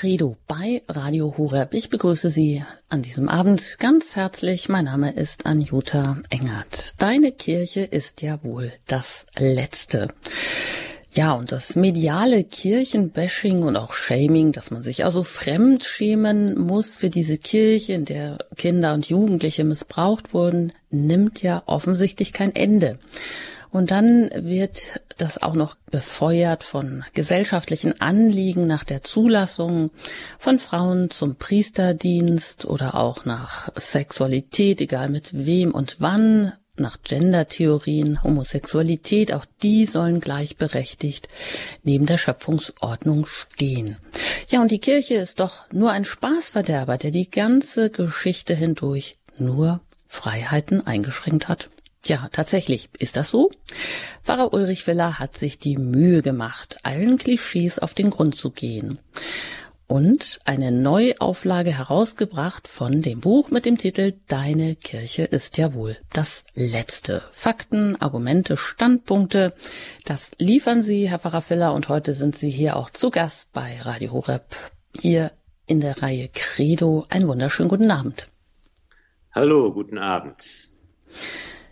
Credo bei Radio Horeb. Ich begrüße Sie an diesem Abend ganz herzlich. Mein Name ist Anjuta Engert. Deine Kirche ist ja wohl das Letzte. Ja, und das mediale Kirchenbashing und auch Shaming, dass man sich also fremd schämen muss für diese Kirche, in der Kinder und Jugendliche missbraucht wurden, nimmt ja offensichtlich kein Ende. Und dann wird das auch noch befeuert von gesellschaftlichen Anliegen nach der Zulassung von Frauen zum Priesterdienst oder auch nach Sexualität, egal mit wem und wann, nach Gendertheorien, Homosexualität, auch die sollen gleichberechtigt neben der Schöpfungsordnung stehen. Ja, und die Kirche ist doch nur ein Spaßverderber, der die ganze Geschichte hindurch nur Freiheiten eingeschränkt hat. Ja, tatsächlich. Ist das so? Pfarrer Ulrich Willer hat sich die Mühe gemacht, allen Klischees auf den Grund zu gehen. Und eine Neuauflage herausgebracht von dem Buch mit dem Titel Deine Kirche ist ja wohl das Letzte. Fakten, Argumente, Standpunkte, das liefern Sie, Herr Pfarrer Filler, und heute sind Sie hier auch zu Gast bei Radio Horeb, hier in der Reihe Credo. Einen wunderschönen guten Abend. Hallo, guten Abend.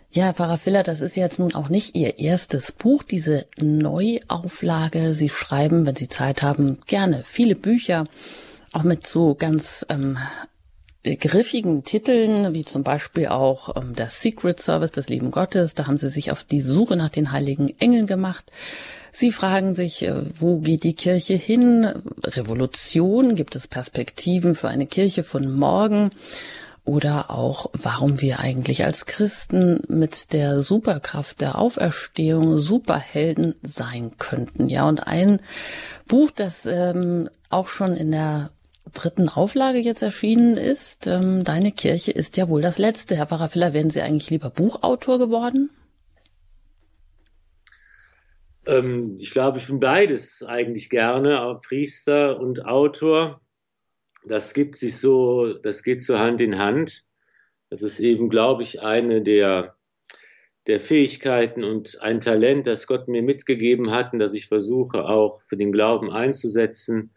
Ja, Pfarrer Filler, das ist jetzt nun auch nicht Ihr erstes Buch, diese Neuauflage. Sie schreiben, wenn Sie Zeit haben, gerne viele Bücher, auch mit so ganz ähm, griffigen Titeln, wie zum Beispiel auch ähm, der Secret Service des lieben Gottes. Da haben Sie sich auf die Suche nach den heiligen Engeln gemacht. Sie fragen sich, äh, wo geht die Kirche hin? Revolution? Gibt es Perspektiven für eine Kirche von morgen? Oder auch, warum wir eigentlich als Christen mit der Superkraft der Auferstehung Superhelden sein könnten. Ja, und ein Buch, das ähm, auch schon in der dritten Auflage jetzt erschienen ist, ähm, Deine Kirche ist ja wohl das letzte. Herr Pfarrer wären Sie eigentlich lieber Buchautor geworden? Ähm, ich glaube, ich bin beides eigentlich gerne, Priester und Autor das gibt sich so, das geht so Hand in Hand. Das ist eben, glaube ich, eine der, der Fähigkeiten und ein Talent, das Gott mir mitgegeben hat und das ich versuche auch für den Glauben einzusetzen,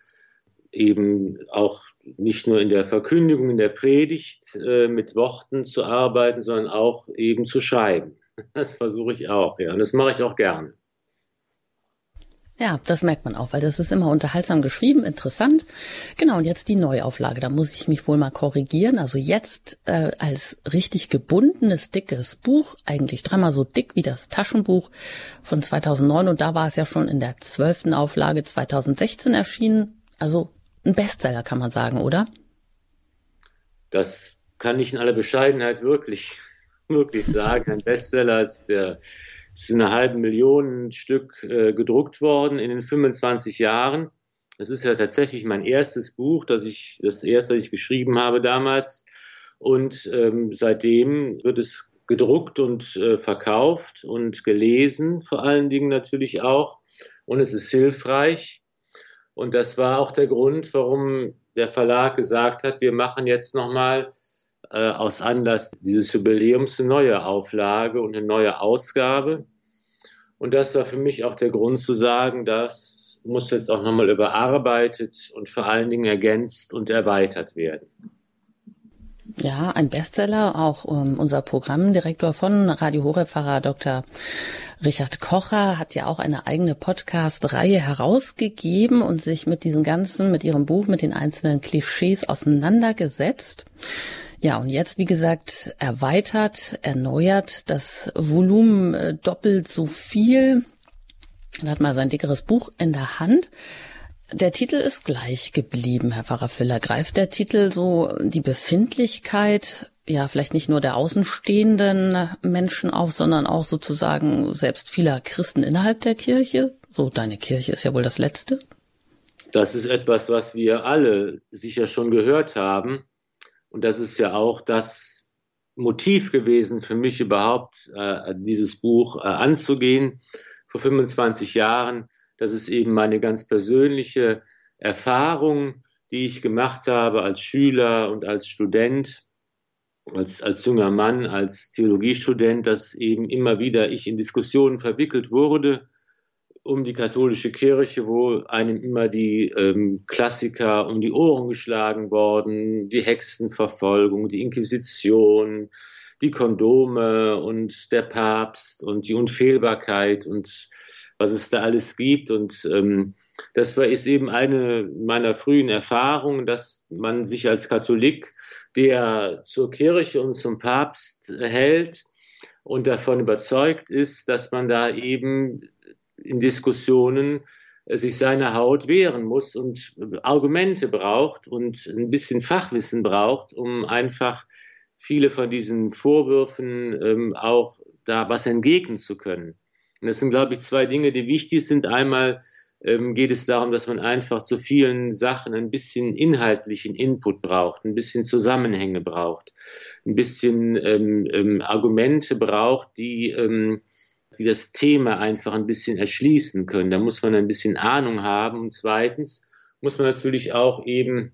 eben auch nicht nur in der Verkündigung, in der Predigt äh, mit Worten zu arbeiten, sondern auch eben zu schreiben. Das versuche ich auch, ja, und das mache ich auch gerne. Ja, das merkt man auch, weil das ist immer unterhaltsam geschrieben, interessant. Genau, und jetzt die Neuauflage, da muss ich mich wohl mal korrigieren. Also jetzt äh, als richtig gebundenes, dickes Buch, eigentlich dreimal so dick wie das Taschenbuch von 2009 und da war es ja schon in der zwölften Auflage 2016 erschienen. Also ein Bestseller kann man sagen, oder? Das kann ich in aller Bescheidenheit wirklich, wirklich sagen. Ein Bestseller ist der es sind eine halbe Million Stück äh, gedruckt worden in den 25 Jahren. Das ist ja tatsächlich mein erstes Buch, das ich, das erste, das ich geschrieben habe damals. Und ähm, seitdem wird es gedruckt und äh, verkauft und gelesen, vor allen Dingen natürlich auch. Und es ist hilfreich. Und das war auch der Grund, warum der Verlag gesagt hat, wir machen jetzt nochmal äh, aus Anlass dieses Jubiläums eine neue Auflage und eine neue Ausgabe. Und das war für mich auch der Grund zu sagen, das muss jetzt auch nochmal überarbeitet und vor allen Dingen ergänzt und erweitert werden. Ja, ein Bestseller. Auch um, unser Programmdirektor von Radio Horeb, Dr. Richard Kocher, hat ja auch eine eigene Podcast-Reihe herausgegeben und sich mit diesen ganzen, mit ihrem Buch, mit den einzelnen Klischees auseinandergesetzt. Ja, und jetzt, wie gesagt, erweitert, erneuert, das Volumen äh, doppelt so viel. Er hat mal sein dickeres Buch in der Hand. Der Titel ist gleich geblieben, Herr Pfarrer Füller. Greift der Titel so die Befindlichkeit, ja, vielleicht nicht nur der außenstehenden Menschen auf, sondern auch sozusagen selbst vieler Christen innerhalb der Kirche? So, deine Kirche ist ja wohl das Letzte. Das ist etwas, was wir alle sicher schon gehört haben. Und das ist ja auch das Motiv gewesen für mich überhaupt, äh, dieses Buch äh, anzugehen vor 25 Jahren. Das ist eben meine ganz persönliche Erfahrung, die ich gemacht habe als Schüler und als Student, als, als junger Mann, als Theologiestudent, dass eben immer wieder ich in Diskussionen verwickelt wurde um die katholische Kirche, wo einem immer die ähm, Klassiker um die Ohren geschlagen worden, die Hexenverfolgung, die Inquisition, die Kondome und der Papst und die Unfehlbarkeit und was es da alles gibt. Und ähm, das war ist eben eine meiner frühen Erfahrungen, dass man sich als Katholik, der zur Kirche und zum Papst hält und davon überzeugt ist, dass man da eben in Diskussionen äh, sich seiner Haut wehren muss und Argumente braucht und ein bisschen Fachwissen braucht, um einfach viele von diesen Vorwürfen ähm, auch da was entgegnen zu können. Und das sind, glaube ich, zwei Dinge, die wichtig sind. Einmal ähm, geht es darum, dass man einfach zu vielen Sachen ein bisschen inhaltlichen Input braucht, ein bisschen Zusammenhänge braucht, ein bisschen ähm, ähm, Argumente braucht, die ähm, die das Thema einfach ein bisschen erschließen können. Da muss man ein bisschen Ahnung haben. Und zweitens muss man natürlich auch eben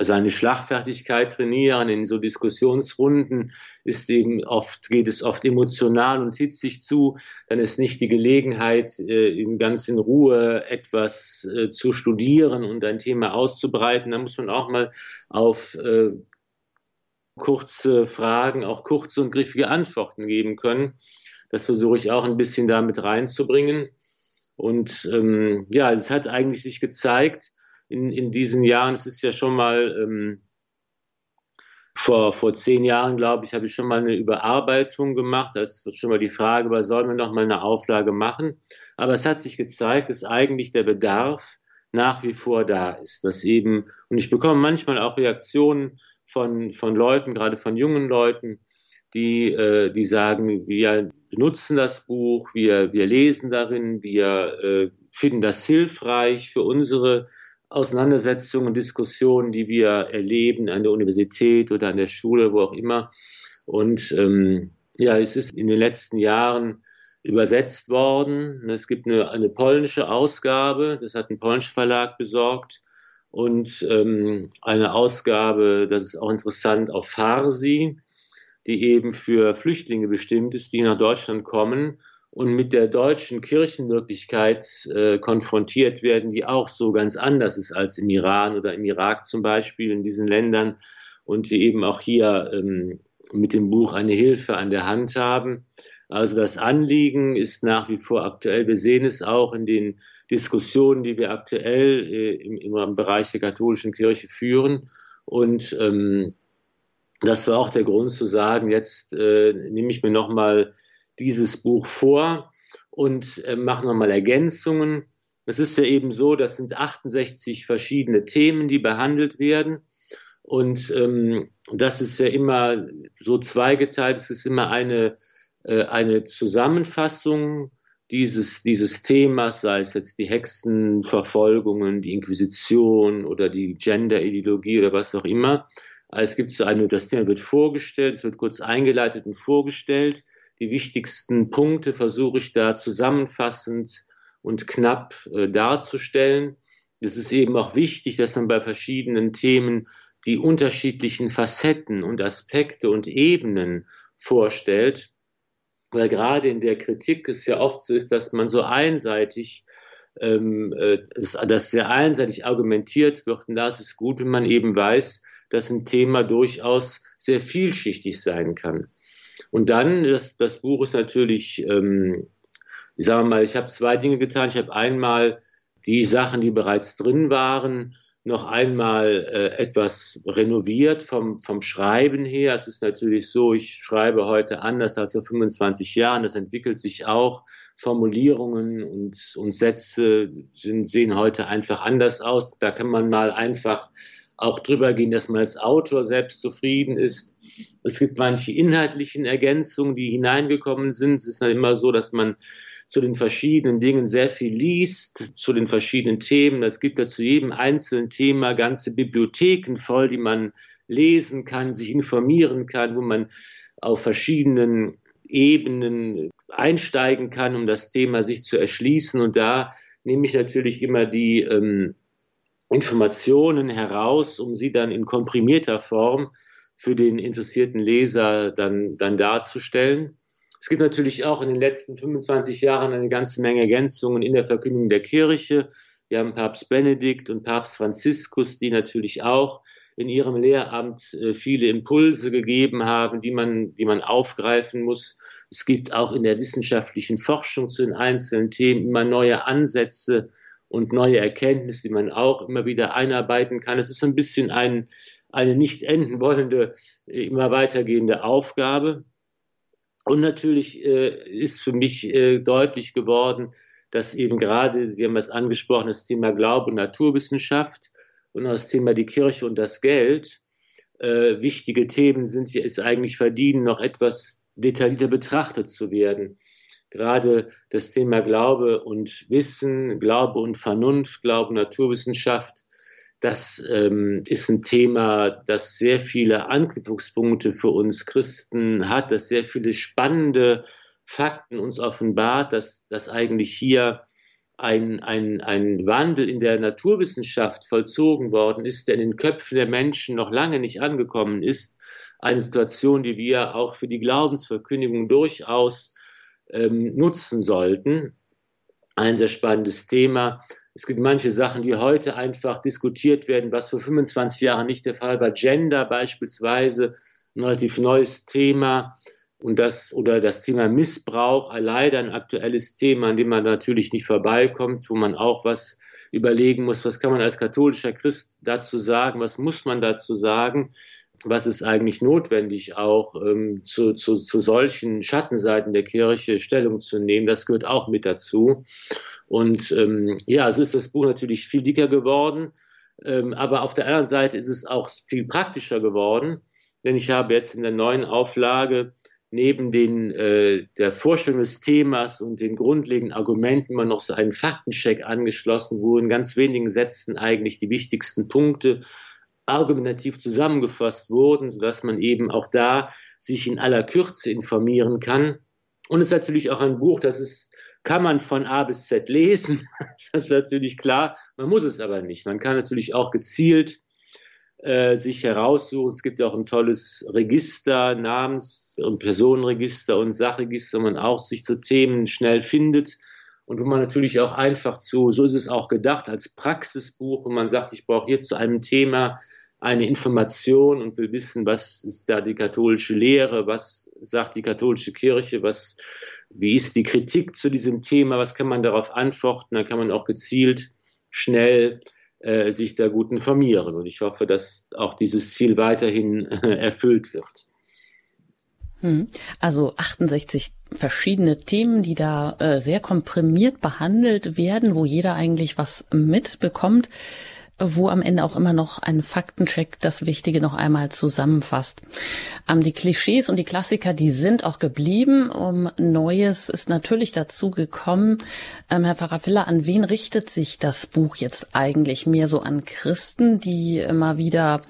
seine Schlagfertigkeit trainieren. In so Diskussionsrunden ist eben oft, geht es oft emotional und hitzig zu. Dann ist nicht die Gelegenheit, äh, in ganz in Ruhe etwas äh, zu studieren und ein Thema auszubreiten. Da muss man auch mal auf äh, kurze Fragen, auch kurze und griffige Antworten geben können. Das versuche ich auch ein bisschen damit reinzubringen. Und ähm, ja, es hat eigentlich sich gezeigt in, in diesen Jahren, es ist ja schon mal ähm, vor, vor zehn Jahren, glaube ich, habe ich schon mal eine Überarbeitung gemacht. Das wird schon mal die Frage war, sollen wir noch mal eine Auflage machen? Aber es hat sich gezeigt, dass eigentlich der Bedarf nach wie vor da ist. Dass eben, und ich bekomme manchmal auch Reaktionen von, von Leuten, gerade von jungen Leuten, die, äh, die sagen, wir benutzen das Buch, wir, wir lesen darin, wir äh, finden das hilfreich für unsere Auseinandersetzungen und Diskussionen, die wir erleben an der Universität oder an der Schule, wo auch immer. Und ähm, ja, es ist in den letzten Jahren übersetzt worden. Es gibt eine, eine polnische Ausgabe, das hat ein polnischer Verlag besorgt. Und ähm, eine Ausgabe, das ist auch interessant, auf Farsi die eben für Flüchtlinge bestimmt ist, die nach Deutschland kommen und mit der deutschen Kirchenwirklichkeit äh, konfrontiert werden, die auch so ganz anders ist als im Iran oder im Irak zum Beispiel, in diesen Ländern und die eben auch hier ähm, mit dem Buch eine Hilfe an der Hand haben. Also das Anliegen ist nach wie vor aktuell. Wir sehen es auch in den Diskussionen, die wir aktuell äh, im, im Bereich der katholischen Kirche führen. Und ähm, das war auch der Grund zu sagen, jetzt äh, nehme ich mir nochmal dieses Buch vor und äh, mache nochmal Ergänzungen. Es ist ja eben so, das sind 68 verschiedene Themen, die behandelt werden. Und ähm, das ist ja immer so zweigeteilt. Es ist immer eine, äh, eine Zusammenfassung dieses, dieses Themas, sei es jetzt die Hexenverfolgungen, die Inquisition oder die Gender-Ideologie oder was auch immer. Es gibt so eine, das Thema wird vorgestellt, es wird kurz eingeleitet und vorgestellt. Die wichtigsten Punkte versuche ich da zusammenfassend und knapp äh, darzustellen. Es ist eben auch wichtig, dass man bei verschiedenen Themen die unterschiedlichen Facetten und Aspekte und Ebenen vorstellt, weil gerade in der Kritik es ja oft so ist, dass man so einseitig, ähm, äh, dass sehr einseitig argumentiert wird. Und da ist es gut, wenn man eben weiß, dass ein Thema durchaus sehr vielschichtig sein kann. Und dann, das, das Buch ist natürlich, ähm, ich sage mal, ich habe zwei Dinge getan. Ich habe einmal die Sachen, die bereits drin waren, noch einmal äh, etwas renoviert vom, vom Schreiben her. Es ist natürlich so, ich schreibe heute anders als vor 25 Jahren. Das entwickelt sich auch. Formulierungen und, und Sätze sind, sehen heute einfach anders aus. Da kann man mal einfach auch drüber gehen, dass man als Autor selbst zufrieden ist. Es gibt manche inhaltlichen Ergänzungen, die hineingekommen sind. Es ist dann immer so, dass man zu den verschiedenen Dingen sehr viel liest, zu den verschiedenen Themen. Es gibt ja zu jedem einzelnen Thema ganze Bibliotheken voll, die man lesen kann, sich informieren kann, wo man auf verschiedenen Ebenen einsteigen kann, um das Thema sich zu erschließen. Und da nehme ich natürlich immer die ähm, Informationen heraus, um sie dann in komprimierter Form für den interessierten Leser dann, dann darzustellen. Es gibt natürlich auch in den letzten 25 Jahren eine ganze Menge Ergänzungen in der Verkündigung der Kirche. Wir haben Papst Benedikt und Papst Franziskus, die natürlich auch in ihrem Lehramt äh, viele Impulse gegeben haben, die man, die man aufgreifen muss. Es gibt auch in der wissenschaftlichen Forschung zu den einzelnen Themen immer neue Ansätze und neue Erkenntnisse, die man auch immer wieder einarbeiten kann. Es ist ein bisschen ein, eine nicht enden wollende, immer weitergehende Aufgabe. Und natürlich äh, ist für mich äh, deutlich geworden, dass eben gerade, Sie haben es angesprochen, das Thema Glaube und Naturwissenschaft und das Thema die Kirche und das Geld äh, wichtige Themen sind, die es eigentlich verdienen, noch etwas detaillierter betrachtet zu werden. Gerade das Thema Glaube und Wissen, Glaube und Vernunft, Glaube und Naturwissenschaft, das ähm, ist ein Thema, das sehr viele Anknüpfungspunkte für uns Christen hat, das sehr viele spannende Fakten uns offenbart, dass, dass eigentlich hier ein, ein, ein Wandel in der Naturwissenschaft vollzogen worden ist, der in den Köpfen der Menschen noch lange nicht angekommen ist. Eine Situation, die wir auch für die Glaubensverkündigung durchaus ähm, nutzen sollten. Ein sehr spannendes Thema. Es gibt manche Sachen, die heute einfach diskutiert werden, was vor 25 Jahren nicht der Fall war. Gender beispielsweise, ein relativ neues Thema und das oder das Thema Missbrauch, leider ein aktuelles Thema, an dem man natürlich nicht vorbeikommt, wo man auch was überlegen muss, was kann man als katholischer Christ dazu sagen, was muss man dazu sagen, was ist eigentlich notwendig, auch ähm, zu, zu, zu solchen Schattenseiten der Kirche Stellung zu nehmen. Das gehört auch mit dazu. Und ähm, ja, so ist das Buch natürlich viel dicker geworden. Ähm, aber auf der anderen Seite ist es auch viel praktischer geworden, denn ich habe jetzt in der neuen Auflage neben den, äh, der Vorstellung des Themas und den grundlegenden Argumenten immer noch so einen Faktencheck angeschlossen, wo in ganz wenigen Sätzen eigentlich die wichtigsten Punkte argumentativ zusammengefasst wurden, sodass man eben auch da sich in aller Kürze informieren kann. Und es ist natürlich auch ein Buch, das ist, kann man von A bis Z lesen. Das ist natürlich klar. Man muss es aber nicht. Man kann natürlich auch gezielt äh, sich heraussuchen. Es gibt ja auch ein tolles Register, Namens- und Personenregister und Sachregister, wo man auch sich zu Themen schnell findet und wo man natürlich auch einfach zu, so ist es auch gedacht, als Praxisbuch, wo man sagt, ich brauche hier zu einem Thema eine Information und will wissen, was ist da die katholische Lehre, was sagt die katholische Kirche, was, wie ist die Kritik zu diesem Thema, was kann man darauf antworten, dann kann man auch gezielt, schnell äh, sich da gut informieren. Und ich hoffe, dass auch dieses Ziel weiterhin äh, erfüllt wird. Hm. Also 68 verschiedene Themen, die da äh, sehr komprimiert behandelt werden, wo jeder eigentlich was mitbekommt wo am Ende auch immer noch ein Faktencheck das Wichtige noch einmal zusammenfasst. Ähm, die Klischees und die Klassiker, die sind auch geblieben. Um Neues ist natürlich dazu gekommen. Ähm, Herr Pfarrer Filler, an wen richtet sich das Buch jetzt eigentlich? Mehr so an Christen, die immer wieder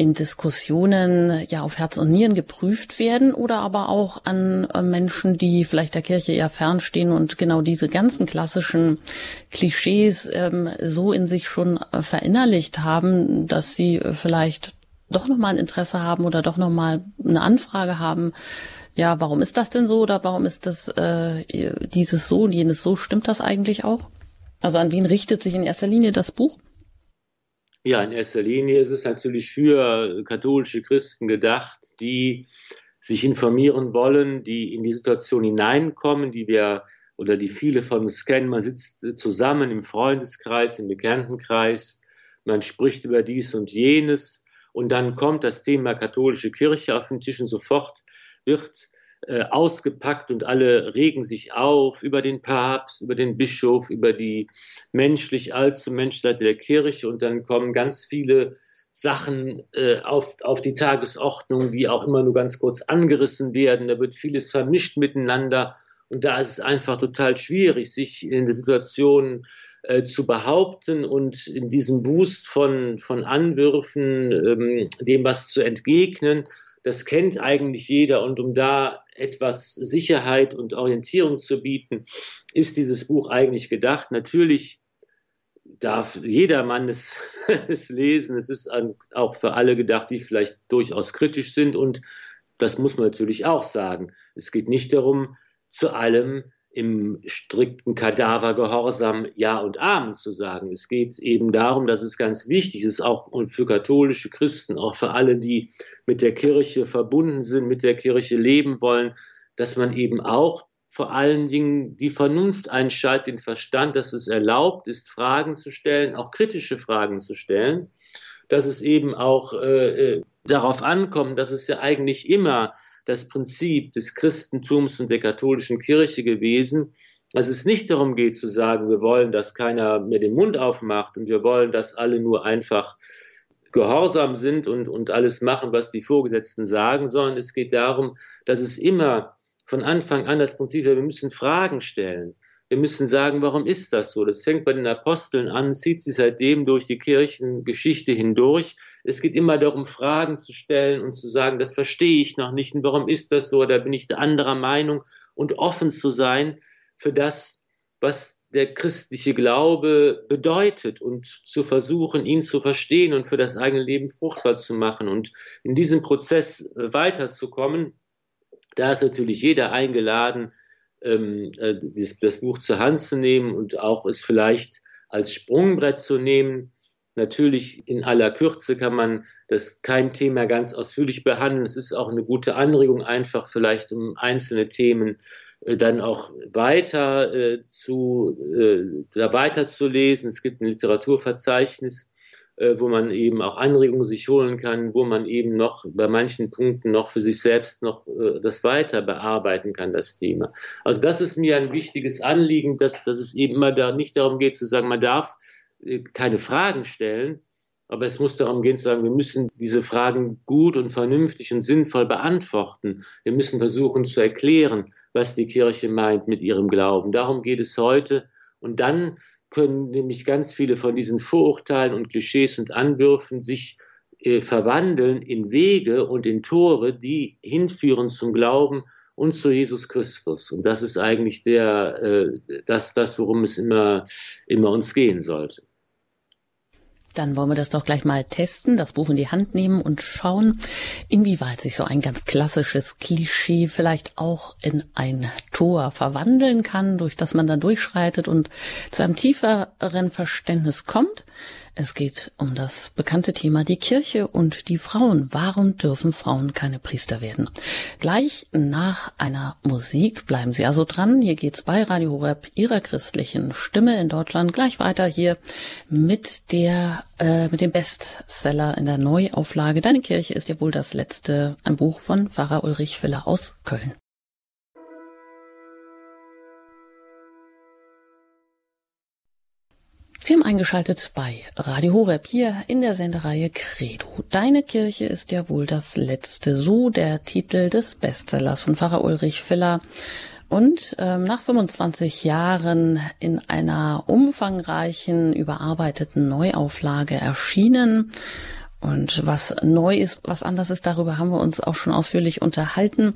in Diskussionen ja auf Herz und Nieren geprüft werden oder aber auch an äh, Menschen, die vielleicht der Kirche eher fernstehen und genau diese ganzen klassischen Klischees ähm, so in sich schon äh, verinnerlicht haben, dass sie äh, vielleicht doch noch mal ein Interesse haben oder doch noch mal eine Anfrage haben. Ja, warum ist das denn so oder warum ist das äh, dieses so und jenes so? Stimmt das eigentlich auch? Also an wen richtet sich in erster Linie das Buch? Ja, in erster Linie ist es natürlich für katholische Christen gedacht, die sich informieren wollen, die in die Situation hineinkommen, die wir oder die viele von uns kennen. Man sitzt zusammen im Freundeskreis, im Bekanntenkreis, man spricht über dies und jenes und dann kommt das Thema katholische Kirche auf den Tisch und sofort wird äh, ausgepackt und alle regen sich auf über den Papst, über den Bischof, über die menschlich allzu Menschseite der Kirche und dann kommen ganz viele Sachen äh, auf, auf die Tagesordnung, die auch immer nur ganz kurz angerissen werden. Da wird vieles vermischt miteinander und da ist es einfach total schwierig, sich in der Situation äh, zu behaupten und in diesem Boost von, von Anwürfen ähm, dem was zu entgegnen das kennt eigentlich jeder. Und um da etwas Sicherheit und Orientierung zu bieten, ist dieses Buch eigentlich gedacht. Natürlich darf jedermann es, es lesen. Es ist auch für alle gedacht, die vielleicht durchaus kritisch sind und das muss man natürlich auch sagen. Es geht nicht darum, zu allem im strikten Kadavergehorsam Ja und Amen zu sagen. Es geht eben darum, dass es ganz wichtig ist, auch für katholische Christen, auch für alle, die mit der Kirche verbunden sind, mit der Kirche leben wollen, dass man eben auch vor allen Dingen die Vernunft einschaltet, den Verstand, dass es erlaubt ist, Fragen zu stellen, auch kritische Fragen zu stellen, dass es eben auch äh, äh darauf ankommt, dass es ja eigentlich immer das Prinzip des Christentums und der katholischen Kirche gewesen, dass es nicht darum geht zu sagen, wir wollen, dass keiner mehr den Mund aufmacht und wir wollen, dass alle nur einfach gehorsam sind und, und alles machen, was die Vorgesetzten sagen, sondern es geht darum, dass es immer von Anfang an das Prinzip, wir müssen Fragen stellen. Wir müssen sagen, warum ist das so? Das fängt bei den Aposteln an, zieht sich seitdem durch die Kirchengeschichte hindurch. Es geht immer darum, Fragen zu stellen und zu sagen, das verstehe ich noch nicht und warum ist das so? Da bin ich der anderer Meinung und offen zu sein für das, was der christliche Glaube bedeutet und zu versuchen, ihn zu verstehen und für das eigene Leben fruchtbar zu machen und in diesem Prozess weiterzukommen. Da ist natürlich jeder eingeladen, ähm, äh, das Buch zur Hand zu nehmen und auch es vielleicht als Sprungbrett zu nehmen. Natürlich in aller Kürze kann man das kein Thema ganz ausführlich behandeln. Es ist auch eine gute Anregung, einfach vielleicht um einzelne Themen äh, dann auch weiter äh, zu äh, da weiter zu lesen. Es gibt ein Literaturverzeichnis äh, wo man eben auch Anregungen sich holen kann, wo man eben noch bei manchen Punkten noch für sich selbst noch äh, das weiter bearbeiten kann, das Thema. Also das ist mir ein wichtiges Anliegen, dass, dass es eben immer da nicht darum geht zu sagen, man darf keine Fragen stellen, aber es muss darum gehen zu sagen, wir müssen diese Fragen gut und vernünftig und sinnvoll beantworten. Wir müssen versuchen zu erklären, was die Kirche meint mit ihrem Glauben. Darum geht es heute. Und dann können nämlich ganz viele von diesen Vorurteilen und Klischees und Anwürfen sich äh, verwandeln in Wege und in Tore, die hinführen zum Glauben und zu Jesus Christus. Und das ist eigentlich der, äh, das, das, worum es immer, immer uns gehen sollte. Dann wollen wir das doch gleich mal testen, das Buch in die Hand nehmen und schauen, inwieweit sich so ein ganz klassisches Klischee vielleicht auch in ein Tor verwandeln kann, durch das man dann durchschreitet und zu einem tieferen Verständnis kommt. Es geht um das bekannte Thema die Kirche und die Frauen. Warum dürfen Frauen keine Priester werden? Gleich nach einer Musik bleiben Sie also dran. Hier geht's bei Radio Horeb Ihrer christlichen Stimme in Deutschland gleich weiter hier mit der äh, mit dem Bestseller in der Neuauflage. Deine Kirche ist ja wohl das letzte, ein Buch von Pfarrer Ulrich Filler aus Köln. Sie haben eingeschaltet bei Radio Horeb hier in der Sendereihe Credo. Deine Kirche ist ja wohl das letzte, so der Titel des Bestsellers von Pfarrer Ulrich Filler. Und ähm, nach 25 Jahren in einer umfangreichen, überarbeiteten Neuauflage erschienen. Und was neu ist, was anders ist, darüber haben wir uns auch schon ausführlich unterhalten.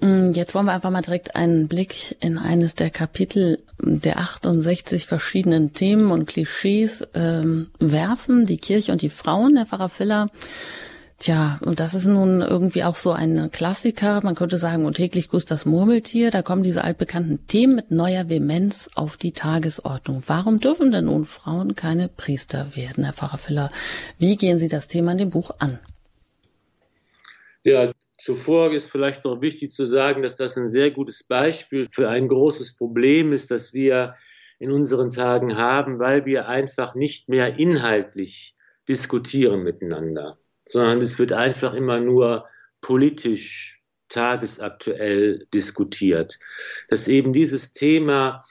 Mm, jetzt wollen wir einfach mal direkt einen Blick in eines der Kapitel der 68 verschiedenen Themen und Klischees ähm, werfen. Die Kirche und die Frauen, der Pfarrer Filler. Tja, und das ist nun irgendwie auch so ein Klassiker. Man könnte sagen, und täglich grüßt das Murmeltier. Da kommen diese altbekannten Themen mit neuer Vehemenz auf die Tagesordnung. Warum dürfen denn nun Frauen keine Priester werden, Herr Pfarrer Filler? Wie gehen Sie das Thema in dem Buch an? Ja, Zuvor ist vielleicht noch wichtig zu sagen, dass das ein sehr gutes Beispiel für ein großes Problem ist, das wir in unseren Tagen haben, weil wir einfach nicht mehr inhaltlich diskutieren miteinander, sondern es wird einfach immer nur politisch, tagesaktuell diskutiert. Dass eben dieses Thema,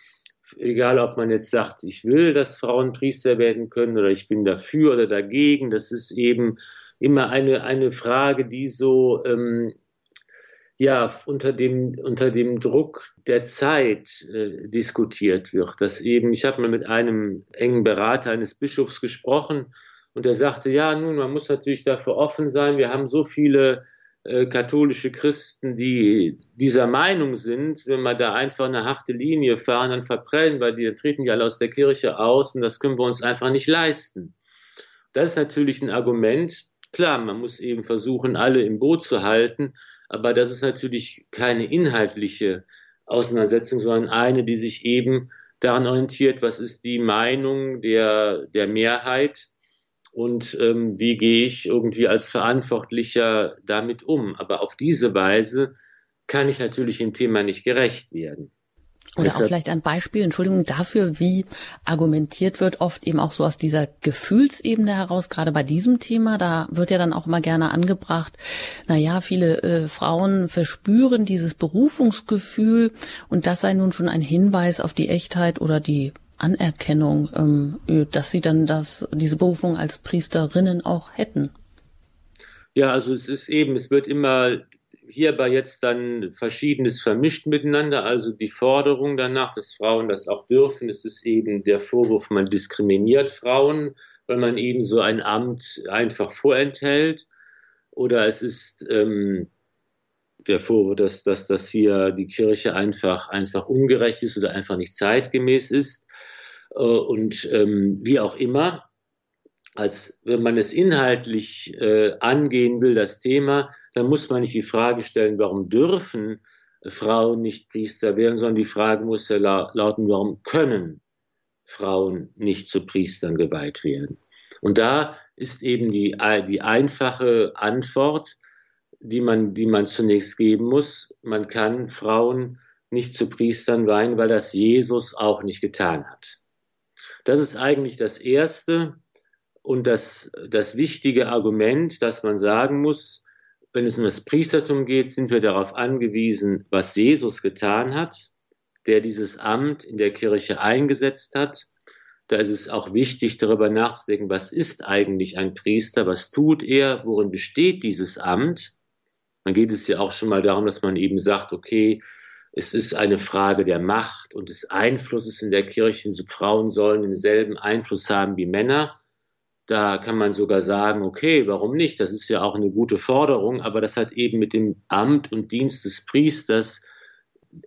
egal ob man jetzt sagt, ich will, dass Frauen Priester werden können oder ich bin dafür oder dagegen, das ist eben immer eine, eine Frage, die so ähm, ja unter dem unter dem Druck der Zeit äh, diskutiert wird. Dass eben, ich habe mal mit einem engen Berater eines Bischofs gesprochen und er sagte, ja, nun, man muss natürlich dafür offen sein. Wir haben so viele äh, katholische Christen, die dieser Meinung sind, wenn wir da einfach eine harte Linie fahren, dann verprellen weil die, treten die alle aus der Kirche aus und das können wir uns einfach nicht leisten. Das ist natürlich ein Argument, Klar, man muss eben versuchen, alle im Boot zu halten, Aber das ist natürlich keine inhaltliche Auseinandersetzung, sondern eine, die sich eben daran orientiert, was ist die Meinung der, der Mehrheit und ähm, wie gehe ich irgendwie als Verantwortlicher damit um. Aber auf diese Weise kann ich natürlich dem Thema nicht gerecht werden. Oder auch vielleicht ein Beispiel, Entschuldigung, dafür, wie argumentiert wird, oft eben auch so aus dieser Gefühlsebene heraus, gerade bei diesem Thema, da wird ja dann auch immer gerne angebracht, na ja, viele äh, Frauen verspüren dieses Berufungsgefühl und das sei nun schon ein Hinweis auf die Echtheit oder die Anerkennung, ähm, dass sie dann das, diese Berufung als Priesterinnen auch hätten. Ja, also es ist eben, es wird immer hierbei jetzt dann Verschiedenes vermischt miteinander, also die Forderung danach, dass Frauen das auch dürfen. Es ist eben der Vorwurf, man diskriminiert Frauen, weil man eben so ein Amt einfach vorenthält. Oder es ist ähm, der Vorwurf, dass, dass, dass hier die Kirche einfach, einfach ungerecht ist oder einfach nicht zeitgemäß ist. Äh, und ähm, wie auch immer, als wenn man es inhaltlich äh, angehen will, das Thema, dann muss man nicht die Frage stellen, warum dürfen Frauen nicht Priester werden, sondern die Frage muss ja la lauten, warum können Frauen nicht zu Priestern geweiht werden? Und da ist eben die, die einfache Antwort, die man, die man zunächst geben muss. Man kann Frauen nicht zu Priestern weihen, weil das Jesus auch nicht getan hat. Das ist eigentlich das Erste und das, das wichtige Argument, dass man sagen muss, wenn es um das Priestertum geht, sind wir darauf angewiesen, was Jesus getan hat, der dieses Amt in der Kirche eingesetzt hat. Da ist es auch wichtig, darüber nachzudenken, was ist eigentlich ein Priester, was tut er, worin besteht dieses Amt. Dann geht es ja auch schon mal darum, dass man eben sagt, okay, es ist eine Frage der Macht und des Einflusses in der Kirche. Frauen sollen denselben Einfluss haben wie Männer. Da kann man sogar sagen, okay, warum nicht? Das ist ja auch eine gute Forderung, aber das hat eben mit dem Amt und Dienst des Priesters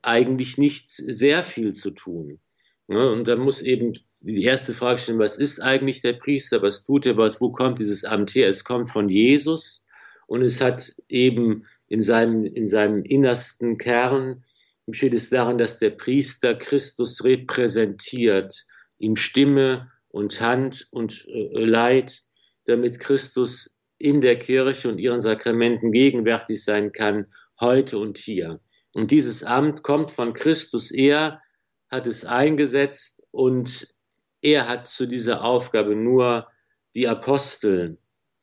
eigentlich nicht sehr viel zu tun. Und da muss eben die erste Frage stellen, was ist eigentlich der Priester, was tut er, was, wo kommt dieses Amt her? Es kommt von Jesus und es hat eben in seinem, in seinem innersten Kern besteht es darin, dass der Priester Christus repräsentiert, ihm Stimme und Hand und äh, Leid, damit Christus in der Kirche und ihren Sakramenten gegenwärtig sein kann, heute und hier. Und dieses Amt kommt von Christus. Er hat es eingesetzt und er hat zu dieser Aufgabe nur die Apostel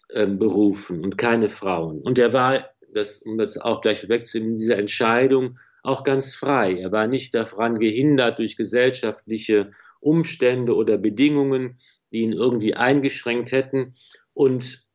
äh, berufen und keine Frauen. Und er war, das, um das auch gleich wegzunehmen, in dieser Entscheidung auch ganz frei. Er war nicht daran gehindert durch gesellschaftliche Umstände oder Bedingungen, die ihn irgendwie eingeschränkt hätten. Und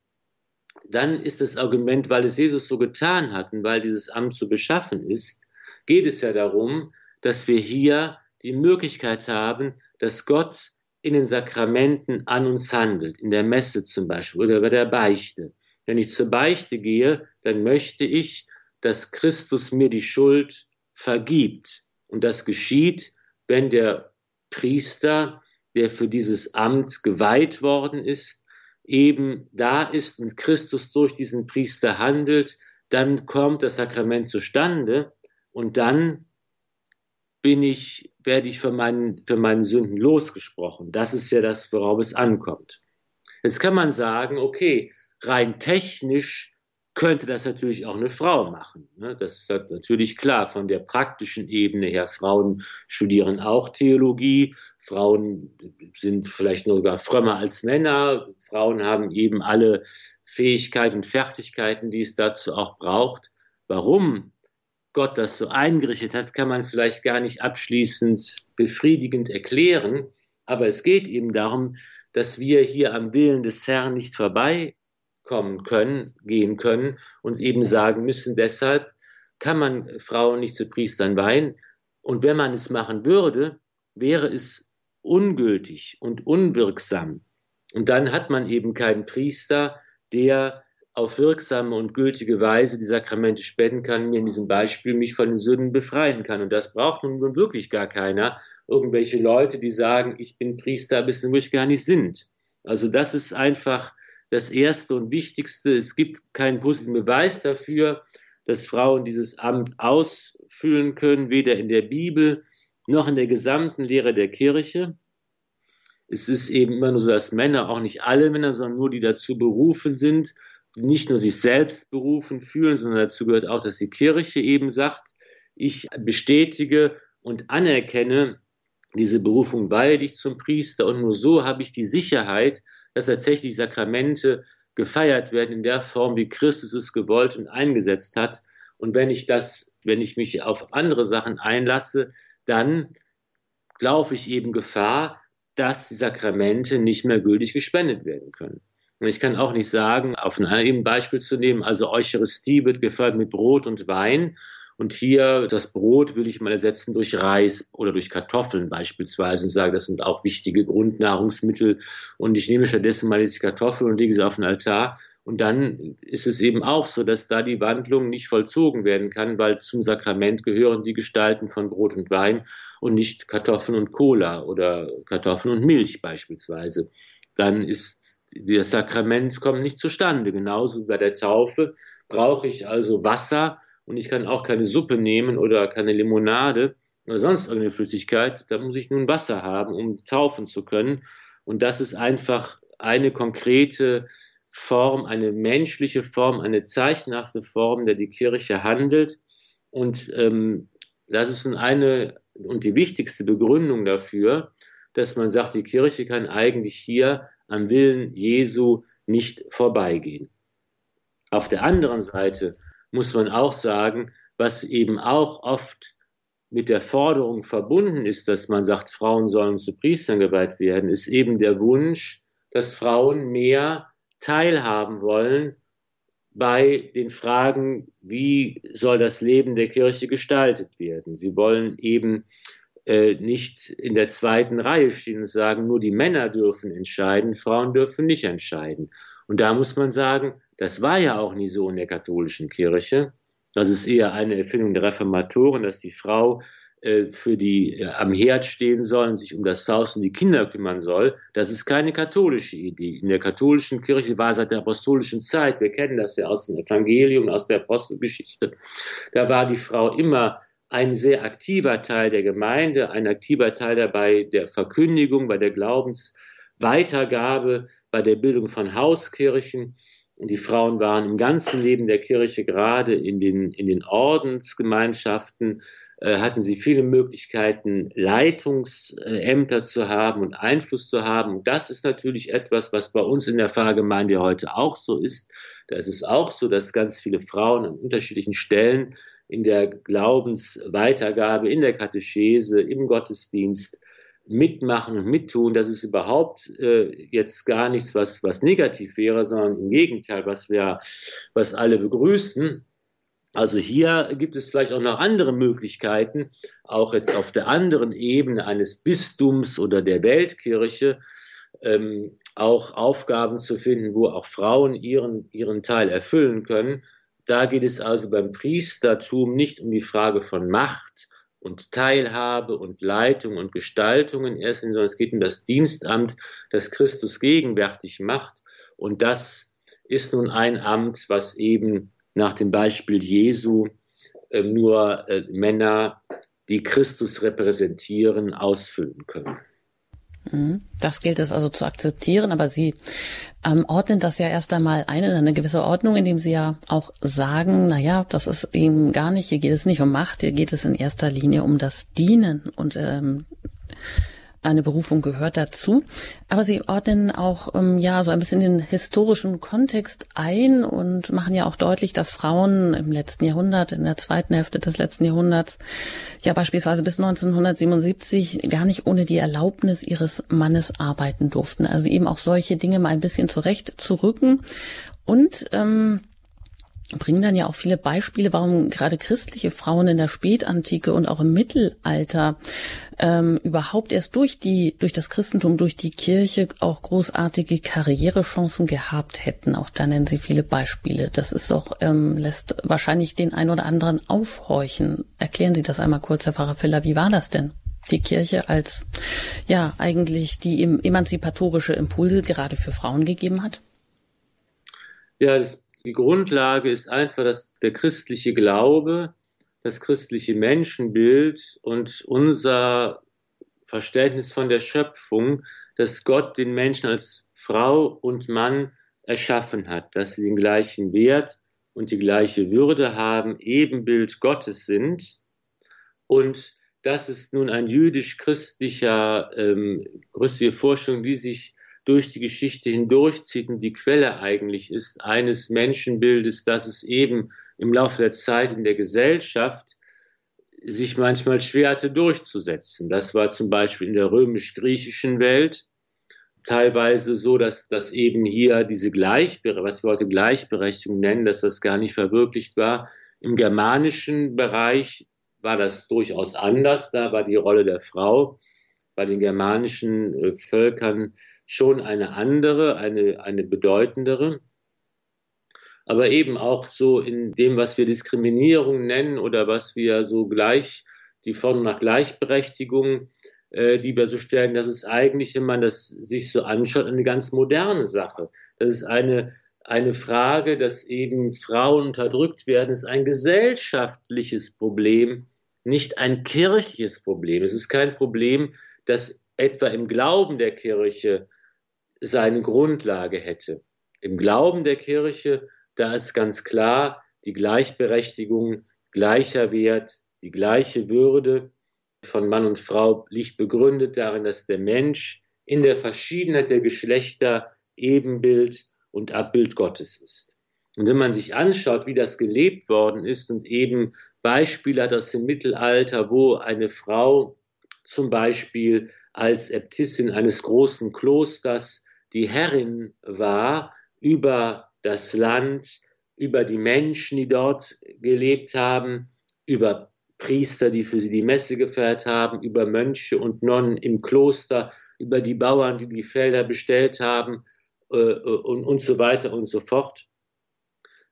dann ist das Argument, weil es Jesus so getan hat und weil dieses Amt so beschaffen ist, geht es ja darum, dass wir hier die Möglichkeit haben, dass Gott in den Sakramenten an uns handelt, in der Messe zum Beispiel oder bei der Beichte. Wenn ich zur Beichte gehe, dann möchte ich, dass Christus mir die Schuld vergibt. Und das geschieht, wenn der Priester, der für dieses Amt geweiht worden ist, eben da ist und Christus durch diesen Priester handelt, dann kommt das Sakrament zustande und dann bin ich, werde ich für meinen, für meinen Sünden losgesprochen. Das ist ja das, worauf es ankommt. Jetzt kann man sagen, okay, rein technisch könnte das natürlich auch eine Frau machen. Ne? Das ist natürlich klar von der praktischen Ebene her. Frauen studieren auch Theologie. Frauen sind vielleicht nur sogar frömmer als Männer. Frauen haben eben alle Fähigkeiten und Fertigkeiten, die es dazu auch braucht. Warum Gott das so eingerichtet hat, kann man vielleicht gar nicht abschließend befriedigend erklären. Aber es geht eben darum, dass wir hier am Willen des Herrn nicht vorbei kommen können, gehen können und eben sagen müssen, deshalb kann man Frauen nicht zu Priestern weihen. Und wenn man es machen würde, wäre es ungültig und unwirksam. Und dann hat man eben keinen Priester, der auf wirksame und gültige Weise die Sakramente spenden kann, mir in diesem Beispiel mich von den Sünden befreien kann. Und das braucht nun wirklich gar keiner. Irgendwelche Leute, die sagen, ich bin Priester, bis sie wirklich gar nicht sind. Also das ist einfach das Erste und Wichtigste. Es gibt keinen positiven Beweis dafür, dass Frauen dieses Amt ausfüllen können, weder in der Bibel noch in der gesamten Lehre der Kirche. Es ist eben immer nur so, dass Männer, auch nicht alle Männer, sondern nur die dazu berufen sind, nicht nur sich selbst berufen fühlen, sondern dazu gehört auch, dass die Kirche eben sagt, ich bestätige und anerkenne diese Berufung bei dich zum Priester und nur so habe ich die Sicherheit, dass tatsächlich Sakramente gefeiert werden in der Form, wie Christus es gewollt und eingesetzt hat. Und wenn ich das, wenn ich mich auf andere Sachen einlasse, dann laufe ich eben Gefahr, dass die Sakramente nicht mehr gültig gespendet werden können. Und ich kann auch nicht sagen, auf ein Beispiel zu nehmen, also Eucharistie wird gefeiert mit Brot und Wein und hier das Brot würde ich mal ersetzen durch Reis oder durch Kartoffeln beispielsweise und sage, das sind auch wichtige Grundnahrungsmittel. Und ich nehme stattdessen mal jetzt Kartoffeln und lege sie auf den Altar. Und dann ist es eben auch so, dass da die Wandlung nicht vollzogen werden kann, weil zum Sakrament gehören die Gestalten von Brot und Wein und nicht Kartoffeln und Cola oder Kartoffeln und Milch beispielsweise. Dann ist das Sakrament kommt nicht zustande. Genauso wie bei der Taufe brauche ich also Wasser und ich kann auch keine Suppe nehmen oder keine Limonade oder sonst irgendeine Flüssigkeit. Da muss ich nun Wasser haben, um taufen zu können. Und das ist einfach eine konkrete Form, eine menschliche Form, eine zeichenhafte Form, der die Kirche handelt. Und ähm, das ist nun eine und die wichtigste Begründung dafür, dass man sagt, die Kirche kann eigentlich hier am Willen Jesu nicht vorbeigehen. Auf der anderen Seite muss man auch sagen, was eben auch oft mit der Forderung verbunden ist, dass man sagt, Frauen sollen zu Priestern geweiht werden, ist eben der Wunsch, dass Frauen mehr teilhaben wollen bei den Fragen, wie soll das Leben der Kirche gestaltet werden. Sie wollen eben äh, nicht in der zweiten Reihe stehen und sagen, nur die Männer dürfen entscheiden, Frauen dürfen nicht entscheiden. Und da muss man sagen, das war ja auch nie so in der katholischen Kirche. Das ist eher eine Erfindung der Reformatoren, dass die Frau äh, für die äh, am Herd stehen soll und sich um das Haus und die Kinder kümmern soll. Das ist keine katholische Idee. In der katholischen Kirche war seit der apostolischen Zeit, wir kennen das ja aus dem Evangelium, aus der Apostelgeschichte, da war die Frau immer ein sehr aktiver Teil der Gemeinde, ein aktiver Teil dabei der Verkündigung, bei der Glaubensweitergabe, bei der Bildung von Hauskirchen. Und die Frauen waren im ganzen Leben der Kirche, gerade in den, in den Ordensgemeinschaften, äh, hatten sie viele Möglichkeiten, Leitungsämter zu haben und Einfluss zu haben. Und das ist natürlich etwas, was bei uns in der Pfarrgemeinde heute auch so ist. Da ist es auch so, dass ganz viele Frauen an unterschiedlichen Stellen in der Glaubensweitergabe, in der Katechese, im Gottesdienst mitmachen und mittun, das ist überhaupt äh, jetzt gar nichts, was, was negativ wäre, sondern im Gegenteil, was wir, was alle begrüßen. Also hier gibt es vielleicht auch noch andere Möglichkeiten, auch jetzt auf der anderen Ebene eines Bistums oder der Weltkirche, ähm, auch Aufgaben zu finden, wo auch Frauen ihren, ihren Teil erfüllen können. Da geht es also beim Priestertum nicht um die Frage von Macht, und Teilhabe und Leitung und Gestaltung in erster Linie, sondern es geht um das Dienstamt, das Christus gegenwärtig macht. Und das ist nun ein Amt, was eben nach dem Beispiel Jesu äh, nur äh, Männer, die Christus repräsentieren, ausfüllen können. Mhm. Das gilt es also zu akzeptieren, aber Sie ähm, ordnen das ja erst einmal ein in eine gewisse Ordnung, indem Sie ja auch sagen, na ja, das ist eben gar nicht, hier geht es nicht um Macht, hier geht es in erster Linie um das Dienen und ähm, eine Berufung gehört dazu. Aber sie ordnen auch ähm, ja so ein bisschen den historischen Kontext ein und machen ja auch deutlich, dass Frauen im letzten Jahrhundert, in der zweiten Hälfte des letzten Jahrhunderts, ja beispielsweise bis 1977 gar nicht ohne die Erlaubnis ihres Mannes arbeiten durften. Also eben auch solche Dinge mal ein bisschen zurecht zu rücken und ähm, bringen dann ja auch viele Beispiele, warum gerade christliche Frauen in der Spätantike und auch im Mittelalter ähm, überhaupt erst durch die, durch das Christentum, durch die Kirche auch großartige Karrierechancen gehabt hätten. Auch da nennen sie viele Beispiele. Das ist doch, ähm, lässt wahrscheinlich den einen oder anderen aufhorchen. Erklären Sie das einmal kurz, Herr Pfarrer Filler. Wie war das denn? Die Kirche als, ja, eigentlich die emanzipatorische Impulse gerade für Frauen gegeben hat? Ja, das Die Grundlage ist einfach, dass der christliche Glaube, das christliche Menschenbild und unser Verständnis von der Schöpfung, dass Gott den Menschen als Frau und Mann erschaffen hat, dass sie den gleichen Wert und die gleiche Würde haben, Ebenbild Gottes sind. Und das ist nun ein jüdisch-christlicher, ähm, christliche Forschung, die sich durch die Geschichte hindurchzieht und die Quelle eigentlich ist eines Menschenbildes, das es eben im Laufe der Zeit in der Gesellschaft sich manchmal schwer hatte durchzusetzen. Das war zum Beispiel in der römisch-griechischen Welt teilweise so, dass, dass eben hier diese Gleichberechtigung, was wir heute Gleichberechtigung nennen, dass das gar nicht verwirklicht war. Im germanischen Bereich war das durchaus anders. Da war die Rolle der Frau bei den germanischen äh, Völkern schon eine andere, eine, eine bedeutendere. Aber eben auch so in dem, was wir Diskriminierung nennen oder was wir so gleich, die Form nach Gleichberechtigung, äh, die wir so stellen, das ist eigentlich, wenn man das sich so anschaut, eine ganz moderne Sache. Das ist eine, eine Frage, dass eben Frauen unterdrückt werden, ist ein gesellschaftliches Problem, nicht ein kirchliches Problem. Es ist kein Problem, das etwa im Glauben der Kirche seine Grundlage hätte. Im Glauben der Kirche, da ist ganz klar die Gleichberechtigung, gleicher Wert, die gleiche Würde von Mann und Frau liegt begründet darin, dass der Mensch in der Verschiedenheit der Geschlechter Ebenbild und Abbild Gottes ist. Und wenn man sich anschaut, wie das gelebt worden ist und eben Beispiele hat aus dem Mittelalter, wo eine Frau zum Beispiel als Äbtissin eines großen Klosters die Herrin war über das Land, über die Menschen, die dort gelebt haben, über Priester, die für sie die Messe gefeiert haben, über Mönche und Nonnen im Kloster, über die Bauern, die die Felder bestellt haben äh, äh und, und so weiter und so fort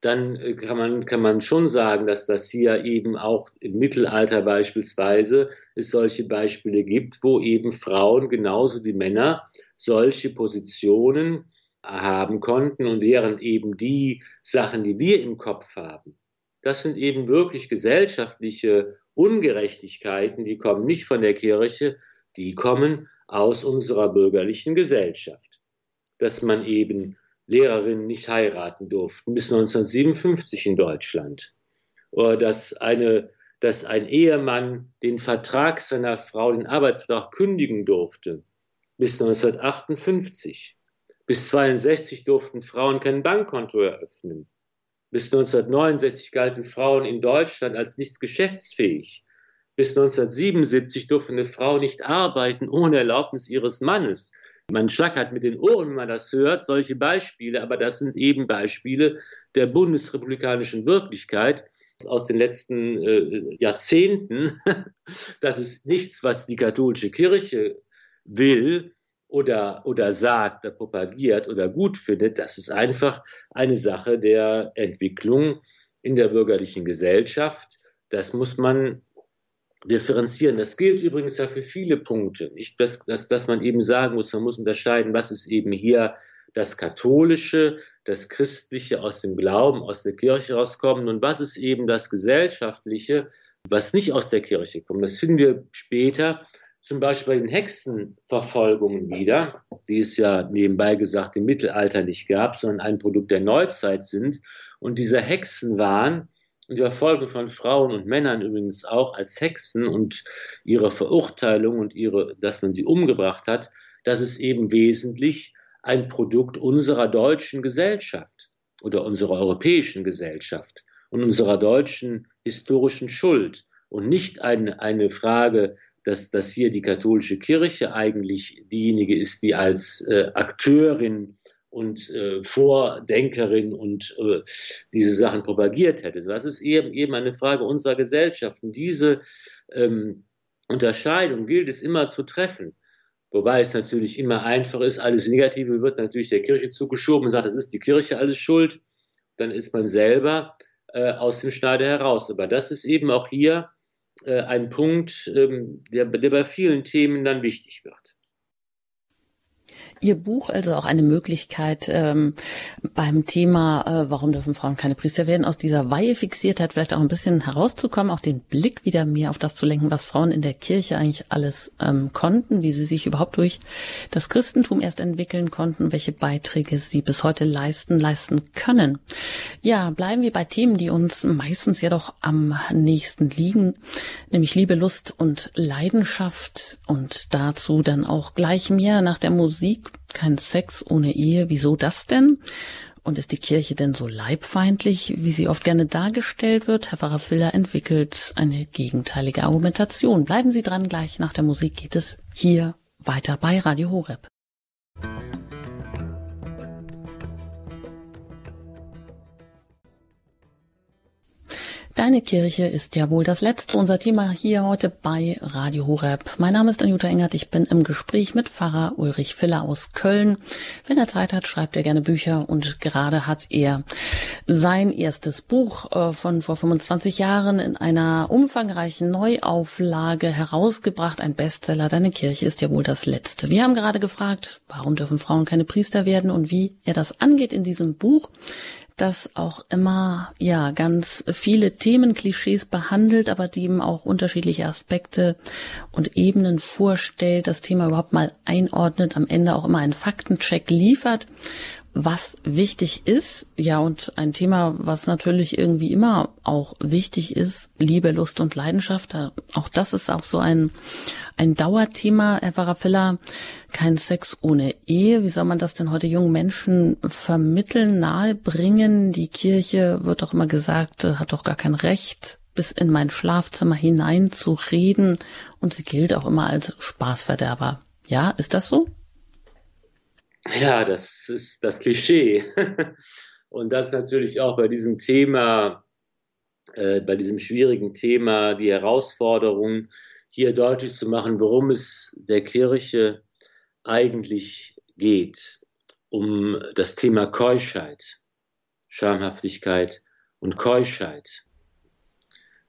dann äh, kann man, kann man schon sagen, dass das hier eben auch im Mittelalter beispielsweise es solche Beispiele gibt, wo eben Frauen genauso wie Männer solche Positionen haben konnten und während eben die Sachen, die wir im Kopf haben, das sind eben wirklich gesellschaftliche Ungerechtigkeiten, die kommen nicht von der Kirche, die kommen aus unserer bürgerlichen Gesellschaft. Dass man eben Lehrerinnen nicht heiraten durften, bis 1957 in Deutschland. Oder dass, eine, dass ein Ehemann den Vertrag seiner Frau, den Arbeitsvertrag kündigen durfte, bis 1958. Bis 1962 durften Frauen kein Bankkonto eröffnen. Bis 1969 galten Frauen in Deutschland als nicht geschäftsfähig. Bis 1977 durfte eine Frau nicht arbeiten ohne Erlaubnis ihres Mannes. Man schlackert mit den Ohren, wenn man das hört, solche Beispiele, aber das sind eben Beispiele der bundesrepublikanischen Wirklichkeit aus den letzten äh, Jahrzehnten. Das ist nichts, was die katholische Kirche will oder, oder sagt, oder propagiert oder gut findet. Das ist einfach eine Sache der Entwicklung in der bürgerlichen Gesellschaft. Das muss man differenzieren. Das gilt übrigens ja für viele Punkte. Nicht, dass, dass, dass man eben sagen muss, man muss unterscheiden, was ist eben hier das Katholische, das Christliche aus dem Glauben, aus der Kirche rauskommen und was ist eben das Gesellschaftliche, was nicht aus der Kirche kommt. Das finden wir später zum Beispiel bei den Hexenverfolgungen wieder, die es ja nebenbei gesagt im Mittelalter nicht gab, sondern ein Produkt der Neuzeit sind. Und dieser Hexenwahn, und die Verfolgung von Frauen und Männern übrigens auch als Hexen und ihre Verurteilung und ihre, dass man sie umgebracht hat, das ist eben wesentlich ein Produkt unserer deutschen Gesellschaft oder unserer europäischen Gesellschaft und unserer deutschen historischen Schuld und nicht eine, eine Frage, dass, dass hier die katholische Kirche eigentlich diejenige ist, die als äh, Akteurin und äh, Vordenkerin und äh, diese Sachen propagiert hätte. Das ist eben, eben eine Frage unserer Gesellschaft. Und diese ähm, Unterscheidung gilt es immer zu treffen. Wobei es natürlich immer einfach ist, alles Negative wird natürlich der Kirche zugeschoben und sagt, das ist die Kirche alles schuld. Dann ist man selber äh, aus dem Schneider heraus. Aber das ist eben auch hier äh, ein Punkt, ähm, der, der bei vielen Themen dann wichtig wird. Ihr Buch also auch eine Möglichkeit, ähm, beim Thema, äh, warum dürfen Frauen keine Priester werden, aus dieser Weihefixiertheit vielleicht auch ein bisschen herauszukommen, auch den Blick wieder mehr auf das zu lenken, was Frauen in der Kirche eigentlich alles ähm, konnten, wie sie sich überhaupt durch das Christentum erst entwickeln konnten, welche Beiträge sie bis heute leisten, leisten können. Ja, bleiben wir bei Themen, die uns meistens ja doch am nächsten liegen, nämlich Liebe, Lust und Leidenschaft und dazu dann auch gleich mehr nach der Musik kein Sex ohne Ehe. Wieso das denn? Und ist die Kirche denn so leibfeindlich, wie sie oft gerne dargestellt wird? Herr Pfarrer Filler entwickelt eine gegenteilige Argumentation. Bleiben Sie dran, gleich nach der Musik geht es hier weiter bei Radio Horeb. Deine Kirche ist ja wohl das letzte. Unser Thema hier heute bei Radio Horeb. Mein Name ist Anjuta Engert. Ich bin im Gespräch mit Pfarrer Ulrich Filler aus Köln. Wenn er Zeit hat, schreibt er gerne Bücher und gerade hat er sein erstes Buch äh, von vor 25 Jahren in einer umfangreichen Neuauflage herausgebracht. Ein Bestseller. Deine Kirche ist ja wohl das letzte. Wir haben gerade gefragt, warum dürfen Frauen keine Priester werden und wie er das angeht in diesem Buch das auch immer, ja, ganz viele Themenklischees behandelt, aber die eben auch unterschiedliche Aspekte und Ebenen vorstellt, das Thema überhaupt mal einordnet, am Ende auch immer einen Faktencheck liefert was wichtig ist, ja, und ein Thema, was natürlich irgendwie immer auch wichtig ist, Liebe, Lust und Leidenschaft, auch das ist auch so ein, ein Dauerthema, Herr Pfarrer kein Sex ohne Ehe. Wie soll man das denn heute jungen Menschen vermitteln, nahebringen? Die Kirche wird doch immer gesagt, hat doch gar kein Recht, bis in mein Schlafzimmer hinein zu reden, und sie gilt auch immer als Spaßverderber. Ja, ist das so? Ja, das ist das Klischee. Und das natürlich auch bei diesem Thema, äh, bei diesem schwierigen Thema, die Herausforderung, hier deutlich zu machen, worum es der Kirche eigentlich geht. Um das Thema Keuschheit, Schamhaftigkeit und Keuschheit.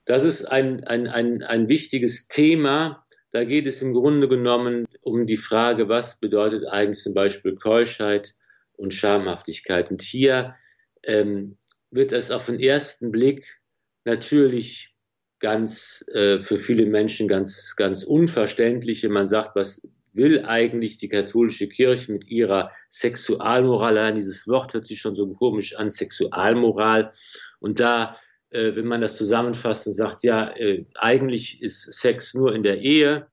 Das ist ein, ein, ein, ein wichtiges Thema. Da geht es im Grunde genommen um die Frage, was bedeutet eigentlich zum Beispiel Keuschheit und Schamhaftigkeit. Und hier ähm, wird es auf den ersten Blick natürlich ganz äh, für viele Menschen ganz ganz unverständlich, wenn man sagt, was will eigentlich die katholische Kirche mit ihrer Sexualmoral? Allein dieses Wort hört sich schon so komisch an, Sexualmoral. Und da, äh, wenn man das zusammenfasst und sagt, ja, äh, eigentlich ist Sex nur in der Ehe,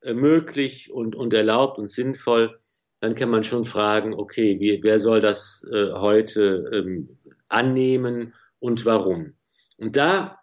äh, möglich und, und erlaubt und sinnvoll, dann kann man schon fragen, okay, wie, wer soll das äh, heute ähm, annehmen und warum? Und da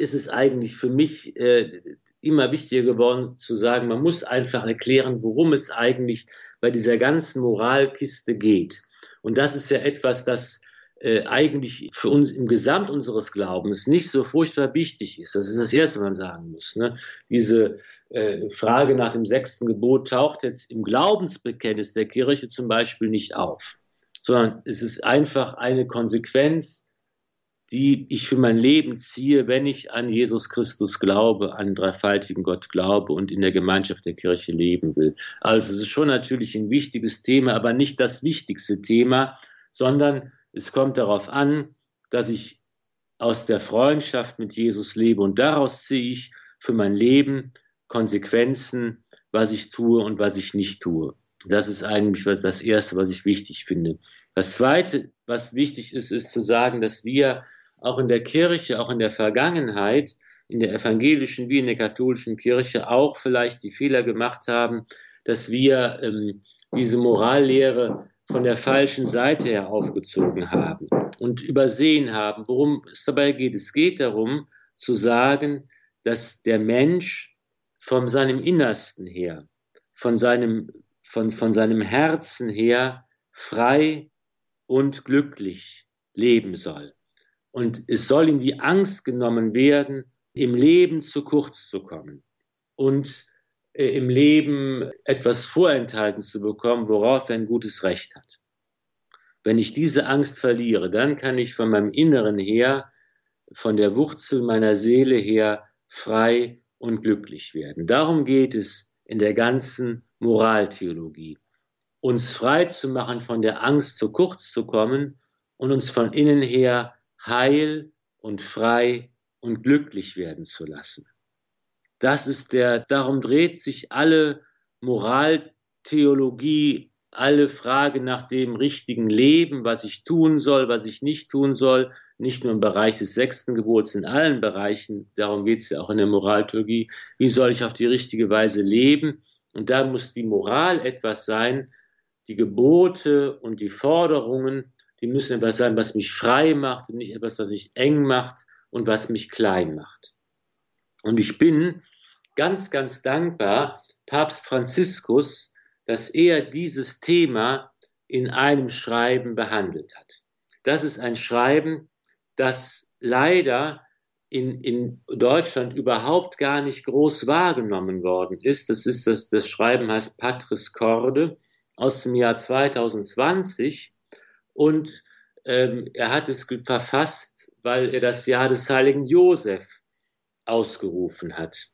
ist es eigentlich für mich äh, immer wichtiger geworden zu sagen, man muss einfach erklären, worum es eigentlich bei dieser ganzen Moralkiste geht. Und das ist ja etwas, das äh, eigentlich für uns im Gesamt unseres Glaubens nicht so furchtbar wichtig ist. Das ist das Erste, was man sagen muss. Ne? Diese äh, Frage nach dem sechsten Gebot taucht jetzt im Glaubensbekenntnis der Kirche zum Beispiel nicht auf, sondern es ist einfach eine Konsequenz, die ich für mein Leben ziehe, wenn ich an Jesus Christus glaube, an den dreifaltigen Gott glaube und in der Gemeinschaft der Kirche leben will. Also es ist schon natürlich ein wichtiges Thema, aber nicht das wichtigste Thema, sondern es kommt darauf an, dass ich aus der Freundschaft mit Jesus lebe und daraus ziehe ich für mein Leben Konsequenzen, was ich tue und was ich nicht tue. Das ist eigentlich das Erste, was ich wichtig finde. Das Zweite, was wichtig ist, ist zu sagen, dass wir auch in der Kirche, auch in der Vergangenheit, in der evangelischen wie in der katholischen Kirche auch vielleicht die Fehler gemacht haben, dass wir ähm, diese Morallehre von der falschen Seite her aufgezogen haben und übersehen haben, worum es dabei geht. Es geht darum zu sagen, dass der Mensch von seinem Innersten her, von seinem, von, von seinem Herzen her frei und glücklich leben soll. Und es soll ihm die Angst genommen werden, im Leben zu kurz zu kommen und äh, im Leben etwas vorenthalten zu bekommen, worauf er ein gutes Recht hat. Wenn ich diese Angst verliere, dann kann ich von meinem Inneren her, von der Wurzel meiner Seele her frei und glücklich werden. Darum geht es in der ganzen Moraltheologie. uns frei zu machen von der Angst, zu kurz zu kommen und uns von innen her heil und frei und glücklich werden zu lassen. Das ist der, darum dreht sich alle Moraltheologie, alle Frage nach dem richtigen Leben, was ich tun soll, was ich nicht tun soll, nicht nur im Bereich des sechsten Gebots, in allen Bereichen, darum geht es ja auch in der Moraltheologie, wie soll ich auf die richtige Weise leben? Und da muss die Moral etwas sein, die Gebote und die Forderungen, die müssen etwas sein, was mich frei macht und nicht etwas, was mich eng macht und was mich klein macht. Und ich bin ganz, ganz dankbar Papst Franziskus, dass er dieses Thema in einem Schreiben behandelt hat. Das ist ein Schreiben, das leider in, in Deutschland überhaupt gar nicht groß wahrgenommen worden ist. Das ist das, das Schreiben heißt Patris Corde aus dem Jahr 2020 und ähm, er hat es verfasst, weil er das Jahr des heiligen Josef ausgerufen hat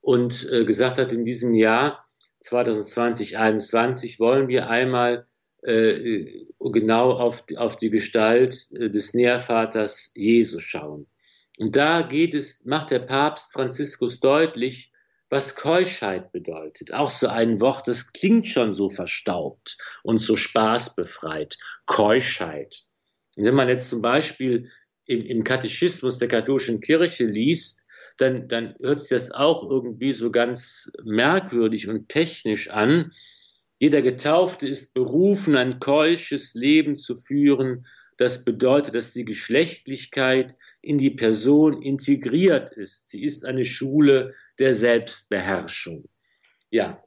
und äh, gesagt hat, in diesem Jahr 2020, 2021 wollen wir einmal äh, genau auf, auf die Gestalt äh, des Nährvaters Jesus schauen. Und da geht es, macht der Papst Franziskus deutlich, was Keuschheit bedeutet. Auch so ein Wort, das klingt schon so verstaubt und so spaßbefreit. Keuschheit. Und wenn man jetzt zum Beispiel im, im Katechismus der katholischen Kirche liest, dann, dann hört sich das auch irgendwie so ganz merkwürdig und technisch an. Jeder Getaufte ist berufen, ein keusches Leben zu führen. Das bedeutet, dass die Geschlechtlichkeit in die Person integriert ist. Sie ist eine Schule der Selbstbeherrschung. Ja,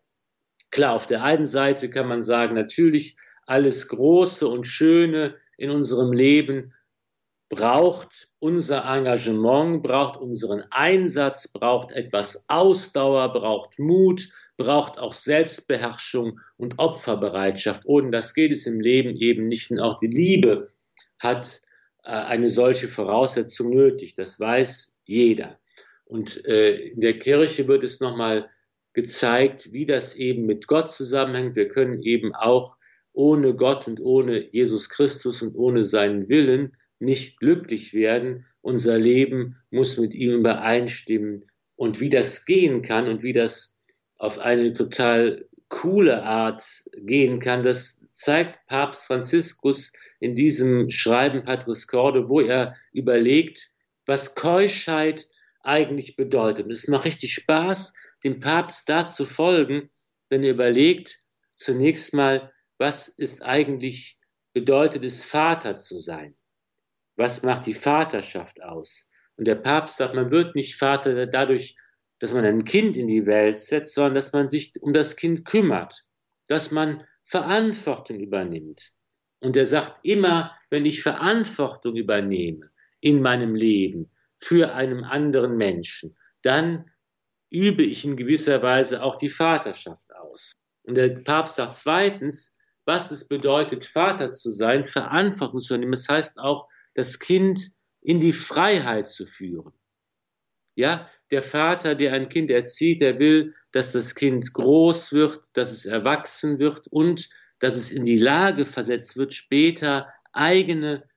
klar, auf der einen Seite kann man sagen, natürlich alles Große und Schöne in unserem Leben braucht unser Engagement, braucht unseren Einsatz, braucht etwas Ausdauer, braucht Mut, braucht auch Selbstbeherrschung und Opferbereitschaft. Ohne das geht es im Leben eben nicht. Und auch die Liebe hat äh, eine solche Voraussetzung nötig. Das weiß jeder. Und äh, in der Kirche wird es nochmal gezeigt, wie das eben mit Gott zusammenhängt. Wir können eben auch ohne Gott und ohne Jesus Christus und ohne seinen Willen nicht glücklich werden. Unser Leben muss mit ihm übereinstimmen. Und wie das gehen kann und wie das auf eine total coole Art gehen kann, das zeigt Papst Franziskus in diesem Schreiben Patris Corde, wo er überlegt, was Keuschheit eigentlich bedeutet. Es macht richtig Spaß, dem Papst da zu folgen, wenn er überlegt, zunächst mal, was ist eigentlich bedeutet es, Vater zu sein? Was macht die Vaterschaft aus? Und der Papst sagt, man wird nicht Vater dadurch, dass man ein Kind in die Welt setzt, sondern dass man sich um das Kind kümmert, dass man Verantwortung übernimmt. Und er sagt immer, wenn ich Verantwortung übernehme in meinem Leben für einen anderen Menschen, dann übe ich in gewisser Weise auch die Vaterschaft aus. Und der Papst sagt zweitens, was es bedeutet, Vater zu sein, Verantwortung zu übernehmen. Das heißt auch, das Kind in die Freiheit zu führen. Ja, der Vater, der ein Kind erzieht, der will, dass das Kind groß wird, dass es erwachsen wird und dass es in die Lage versetzt wird, später eigene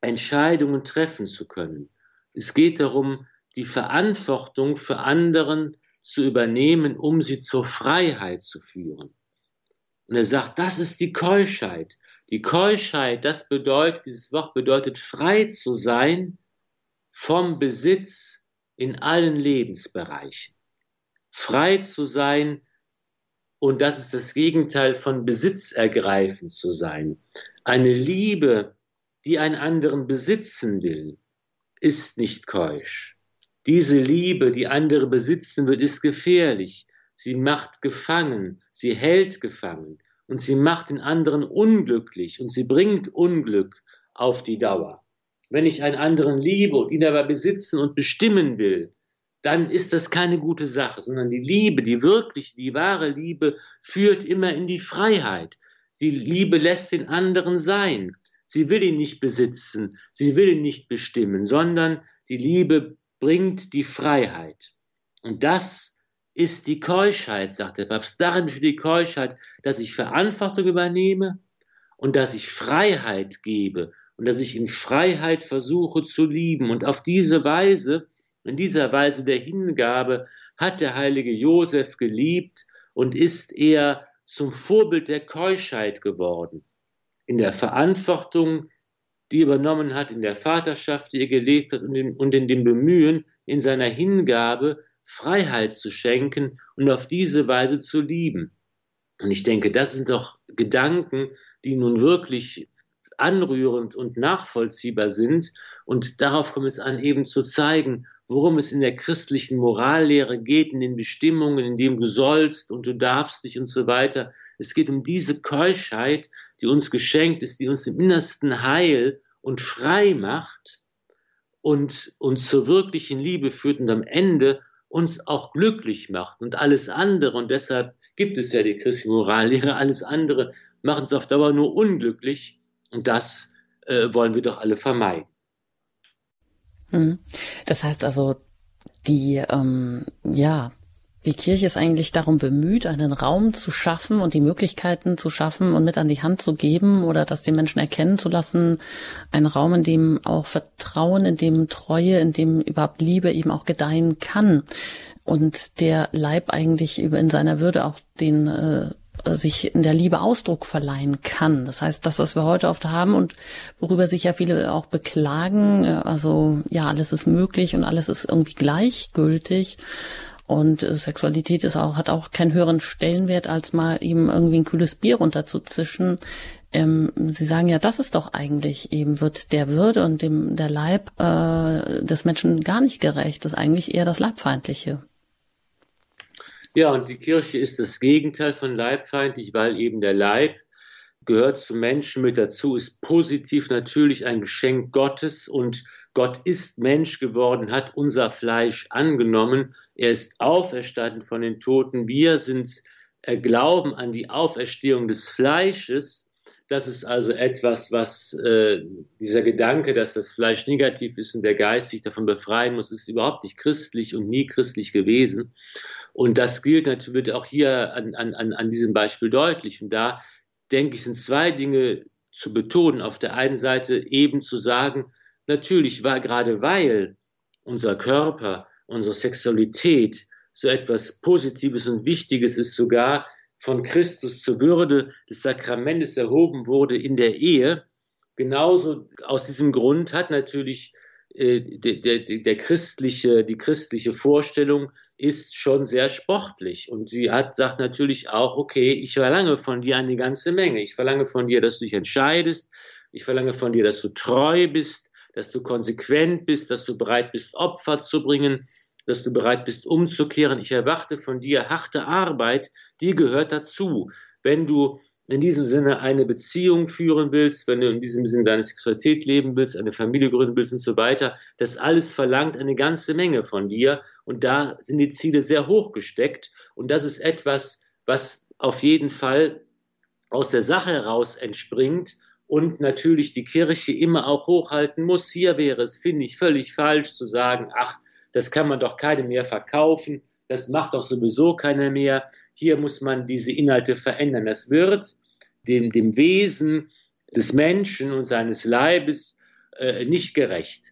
Entscheidungen treffen zu können. Es geht darum, die Verantwortung für anderen zu übernehmen, um sie zur Freiheit zu führen. Und er sagt, das ist die Keuschheit. Die Keuschheit, das bedeutet, dieses Wort bedeutet frei zu sein vom Besitz in allen Lebensbereichen. Frei zu sein und das ist das Gegenteil von Besitz ergreifen zu sein. Eine Liebe, die einen anderen besitzen will, ist nicht keusch. Diese Liebe, die andere besitzen wird, ist gefährlich. Sie macht gefangen, sie hält gefangen und sie macht den anderen unglücklich und sie bringt Unglück auf die Dauer. Wenn ich einen anderen liebe und ihn aber besitzen und bestimmen will, dann ist das keine gute Sache, sondern die Liebe, die wirklich, die wahre Liebe führt immer in die Freiheit. Die Liebe lässt den anderen sein. Sie will ihn nicht besitzen, sie will ihn nicht bestimmen, sondern die Liebe bringt die Freiheit. Und das ist die Keuschheit, sagt der Papst. Darin besteht die Keuschheit, dass ich Verantwortung übernehme und dass ich Freiheit gebe und dass ich in Freiheit versuche zu lieben. Und auf diese Weise, in dieser Weise der Hingabe, hat der heilige Josef geliebt und ist er zum Vorbild der Keuschheit geworden. In der Verantwortung, die er übernommen hat, in der Vaterschaft, die er gelebt hat und in, und in dem Bemühen, in seiner Hingabe Freiheit zu schenken und auf diese Weise zu lieben. Und ich denke, das sind doch Gedanken, die nun wirklich anrührend und nachvollziehbar sind. Und darauf kommt es an, eben zu zeigen, worum es in der christlichen Morallehre geht, in den Bestimmungen, in dem du sollst und du darfst dich und so weiter. Es geht um diese Keuschheit, die uns geschenkt ist, die uns im Innersten heil und frei macht und uns zur wirklichen Liebe führt und am Ende uns auch glücklich macht und alles andere. Und deshalb gibt es ja die christliche Morallehre. Alles andere macht uns auf Dauer nur unglücklich. Und das äh, wollen wir doch alle vermeiden. Hm. Das heißt also, die, ähm, ja, die Kirche ist eigentlich darum bemüht, einen Raum zu schaffen und die Möglichkeiten zu schaffen und mit an die Hand zu geben oder das den Menschen erkennen zu lassen. Ein Raum, in dem auch Vertrauen, in dem Treue, in dem überhaupt Liebe eben auch gedeihen kann. Und der Leib eigentlich in seiner Würde auch den äh, sich in der Liebe Ausdruck verleihen kann. Das heißt, das, was wir heute oft haben und worüber sich ja viele auch beklagen, äh, also ja, alles ist möglich und alles ist irgendwie gleichgültig. Und äh, Sexualität ist auch, hat auch keinen höheren Stellenwert, als mal eben irgendwie ein kühles Bier runterzuzischen. Ähm, Sie sagen ja, das ist doch eigentlich eben, wird der Würde und dem, der Leib äh, des Menschen gar nicht gerecht. Das ist eigentlich eher das Leibfeindliche. Ja, und die Kirche ist das Gegenteil von leibfeindlich, weil eben der Leib gehört zum Menschen mit dazu, ist positiv natürlich ein Geschenk Gottes und Gott ist Mensch geworden, hat unser Fleisch angenommen, er ist auferstanden von den Toten, wir sind äh, glauben an die Auferstehung des Fleisches. Das ist also etwas, was äh, dieser Gedanke, dass das Fleisch negativ ist und der Geist sich davon befreien muss, ist überhaupt nicht christlich und nie christlich gewesen. Und das gilt natürlich auch hier an, an, an diesem Beispiel deutlich. Und da denke ich, sind zwei Dinge zu betonen. Auf der einen Seite eben zu sagen, natürlich war gerade weil unser Körper, unsere Sexualität so etwas Positives und Wichtiges ist, sogar von Christus zur Würde des Sakramentes erhoben wurde in der Ehe. Genauso aus diesem Grund hat natürlich äh, der, der, der christliche, die christliche Vorstellung ist schon sehr sportlich. Und sie hat, sagt natürlich auch, okay, ich verlange von dir eine ganze Menge. Ich verlange von dir, dass du dich entscheidest. Ich verlange von dir, dass du treu bist, dass du konsequent bist, dass du bereit bist, Opfer zu bringen, dass du bereit bist, umzukehren. Ich erwarte von dir harte Arbeit, die gehört dazu. Wenn du in diesem Sinne eine Beziehung führen willst, wenn du in diesem Sinne deine Sexualität leben willst, eine Familie gründen willst und so weiter, das alles verlangt eine ganze Menge von dir und da sind die Ziele sehr hoch gesteckt und das ist etwas, was auf jeden Fall aus der Sache heraus entspringt und natürlich die Kirche immer auch hochhalten muss. Hier wäre es, finde ich, völlig falsch zu sagen, ach, das kann man doch keine mehr verkaufen, das macht doch sowieso keiner mehr. Hier muss man diese Inhalte verändern. Das wird dem, dem Wesen des Menschen und seines Leibes äh, nicht gerecht.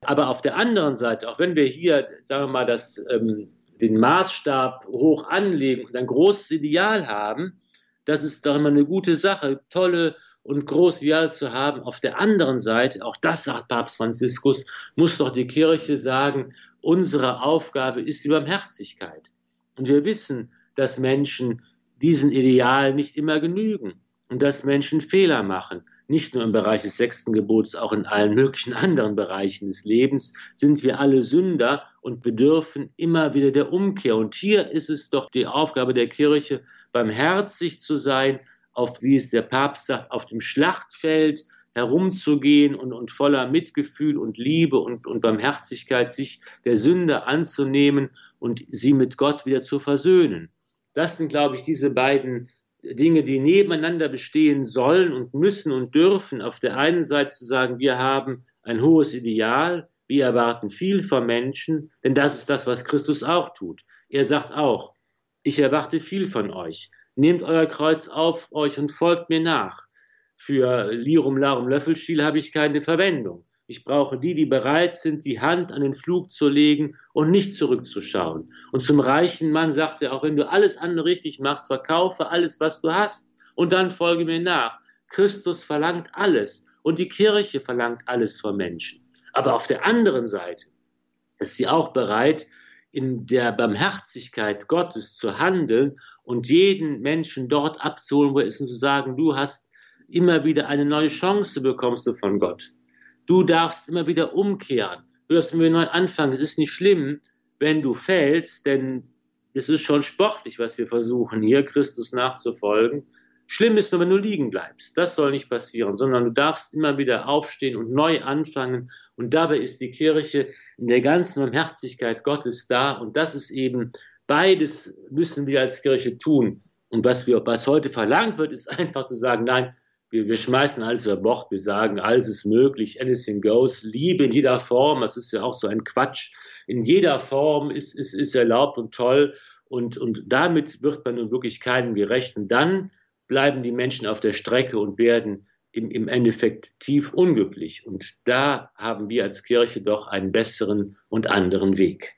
Aber auf der anderen Seite, auch wenn wir hier, sagen wir mal, das, ähm, den Maßstab hoch anlegen und ein großes Ideal haben, das ist doch immer eine gute Sache, tolle und große Ideale zu haben. Auf der anderen Seite, auch das sagt Papst Franziskus, muss doch die Kirche sagen, unsere Aufgabe ist die Barmherzigkeit. Und wir wissen, dass Menschen diesen Idealen nicht immer genügen und dass Menschen Fehler machen. Nicht nur im Bereich des sechsten Gebots, auch in allen möglichen anderen Bereichen des Lebens sind wir alle Sünder und bedürfen immer wieder der Umkehr. Und hier ist es doch die Aufgabe der Kirche, barmherzig zu sein, auf, wie es der Papst sagt, auf dem Schlachtfeld herumzugehen und, und voller Mitgefühl und Liebe und, und Barmherzigkeit sich der Sünde anzunehmen und sie mit Gott wieder zu versöhnen. Das sind, glaube ich, diese beiden Dinge, die nebeneinander bestehen sollen und müssen und dürfen. Auf der einen Seite zu sagen, wir haben ein hohes Ideal, wir erwarten viel vom Menschen, denn das ist das, was Christus auch tut. Er sagt auch, ich erwarte viel von euch. Nehmt euer Kreuz auf euch und folgt mir nach. Für Lirum Larum Löffelstiel habe ich keine Verwendung. Ich brauche die, die bereit sind, die Hand an den Flug zu legen und nicht zurückzuschauen. Und zum reichen Mann sagt er auch, wenn du alles andere richtig machst, verkaufe alles, was du hast und dann folge mir nach. Christus verlangt alles und die Kirche verlangt alles von Menschen. Aber auf der anderen Seite ist sie auch bereit, in der Barmherzigkeit Gottes zu handeln und jeden Menschen dort abzuholen, wo er ist und zu sagen, du hast immer wieder eine neue Chance bekommst du von Gott. Du darfst immer wieder umkehren. Du darfst immer wieder neu anfangen. Es ist nicht schlimm, wenn du fällst, denn es ist schon sportlich, was wir versuchen, hier Christus nachzufolgen. Schlimm ist nur, wenn du liegen bleibst. Das soll nicht passieren, sondern du darfst immer wieder aufstehen und neu anfangen. Und dabei ist die Kirche in der ganzen Barmherzigkeit Gottes da. Und das ist eben beides müssen wir als Kirche tun. Und was wir, was heute verlangt wird, ist einfach zu sagen, nein, wir, wir schmeißen alles über Bord, wir sagen, alles ist möglich, anything goes, Liebe in jeder Form, das ist ja auch so ein Quatsch, in jeder Form ist, ist, ist erlaubt und toll und, und damit wird man nun wirklich keinem gerecht und dann bleiben die Menschen auf der Strecke und werden im, im Endeffekt tief unglücklich und da haben wir als Kirche doch einen besseren und anderen Weg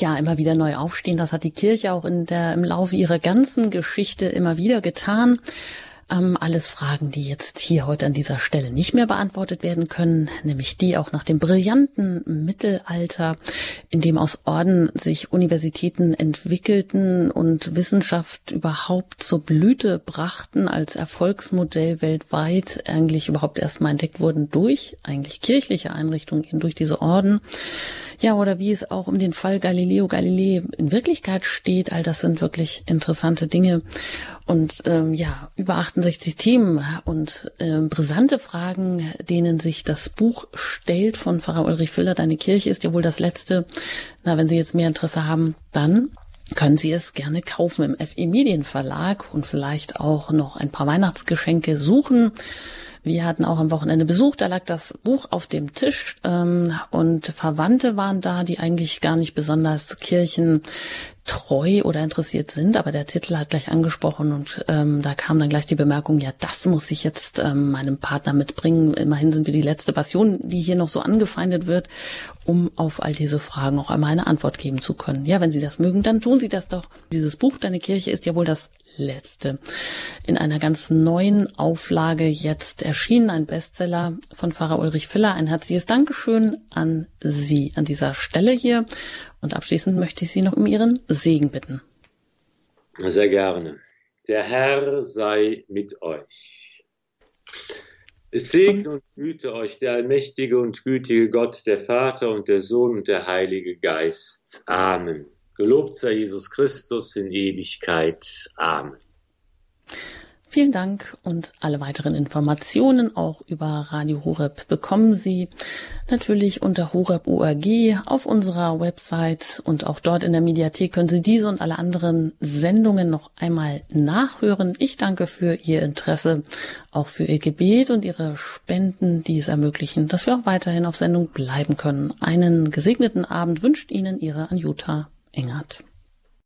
ja immer wieder neu aufstehen. Das hat die Kirche auch in der, im Laufe ihrer ganzen Geschichte immer wieder getan. Ähm, alles Fragen, die jetzt hier heute an dieser Stelle nicht mehr beantwortet werden können, nämlich die auch nach dem brillanten Mittelalter, in dem aus Orden sich Universitäten entwickelten und Wissenschaft überhaupt zur Blüte brachten als Erfolgsmodell weltweit, eigentlich überhaupt erstmal entdeckt wurden durch eigentlich kirchliche Einrichtungen, durch diese Orden. Ja, oder wie es auch um den Fall Galileo Galilei in Wirklichkeit steht, all das sind wirklich interessante Dinge. Und ähm, ja, über 68 Themen und ähm, brisante Fragen, denen sich das Buch stellt von Pfarrer Ulrich Füller. Deine Kirche ist ja wohl das letzte. Na, wenn Sie jetzt mehr Interesse haben, dann können Sie es gerne kaufen im FE Medienverlag und vielleicht auch noch ein paar Weihnachtsgeschenke suchen. Wir hatten auch am Wochenende Besuch, da lag das Buch auf dem Tisch ähm, und Verwandte waren da, die eigentlich gar nicht besonders Kirchen treu oder interessiert sind, aber der Titel hat gleich angesprochen und ähm, da kam dann gleich die Bemerkung, ja, das muss ich jetzt ähm, meinem Partner mitbringen. Immerhin sind wir die letzte Passion, die hier noch so angefeindet wird, um auf all diese Fragen auch einmal eine Antwort geben zu können. Ja, wenn Sie das mögen, dann tun Sie das doch. Dieses Buch, Deine Kirche, ist ja wohl das letzte. In einer ganz neuen Auflage jetzt erschienen, ein Bestseller von Pfarrer Ulrich Filler. Ein herzliches Dankeschön an Sie an dieser Stelle hier. Und abschließend möchte ich Sie noch um Ihren Segen bitten. Sehr gerne. Der Herr sei mit euch. Es segne und güte euch der allmächtige und gütige Gott, der Vater und der Sohn und der Heilige Geist. Amen. Gelobt sei Jesus Christus in Ewigkeit. Amen. Vielen Dank und alle weiteren Informationen auch über Radio Horeb bekommen Sie natürlich unter horeb.org auf unserer Website und auch dort in der Mediathek können Sie diese und alle anderen Sendungen noch einmal nachhören. Ich danke für Ihr Interesse, auch für Ihr Gebet und Ihre Spenden, die es ermöglichen, dass wir auch weiterhin auf Sendung bleiben können. Einen gesegneten Abend wünscht Ihnen Ihre Anjuta Engert.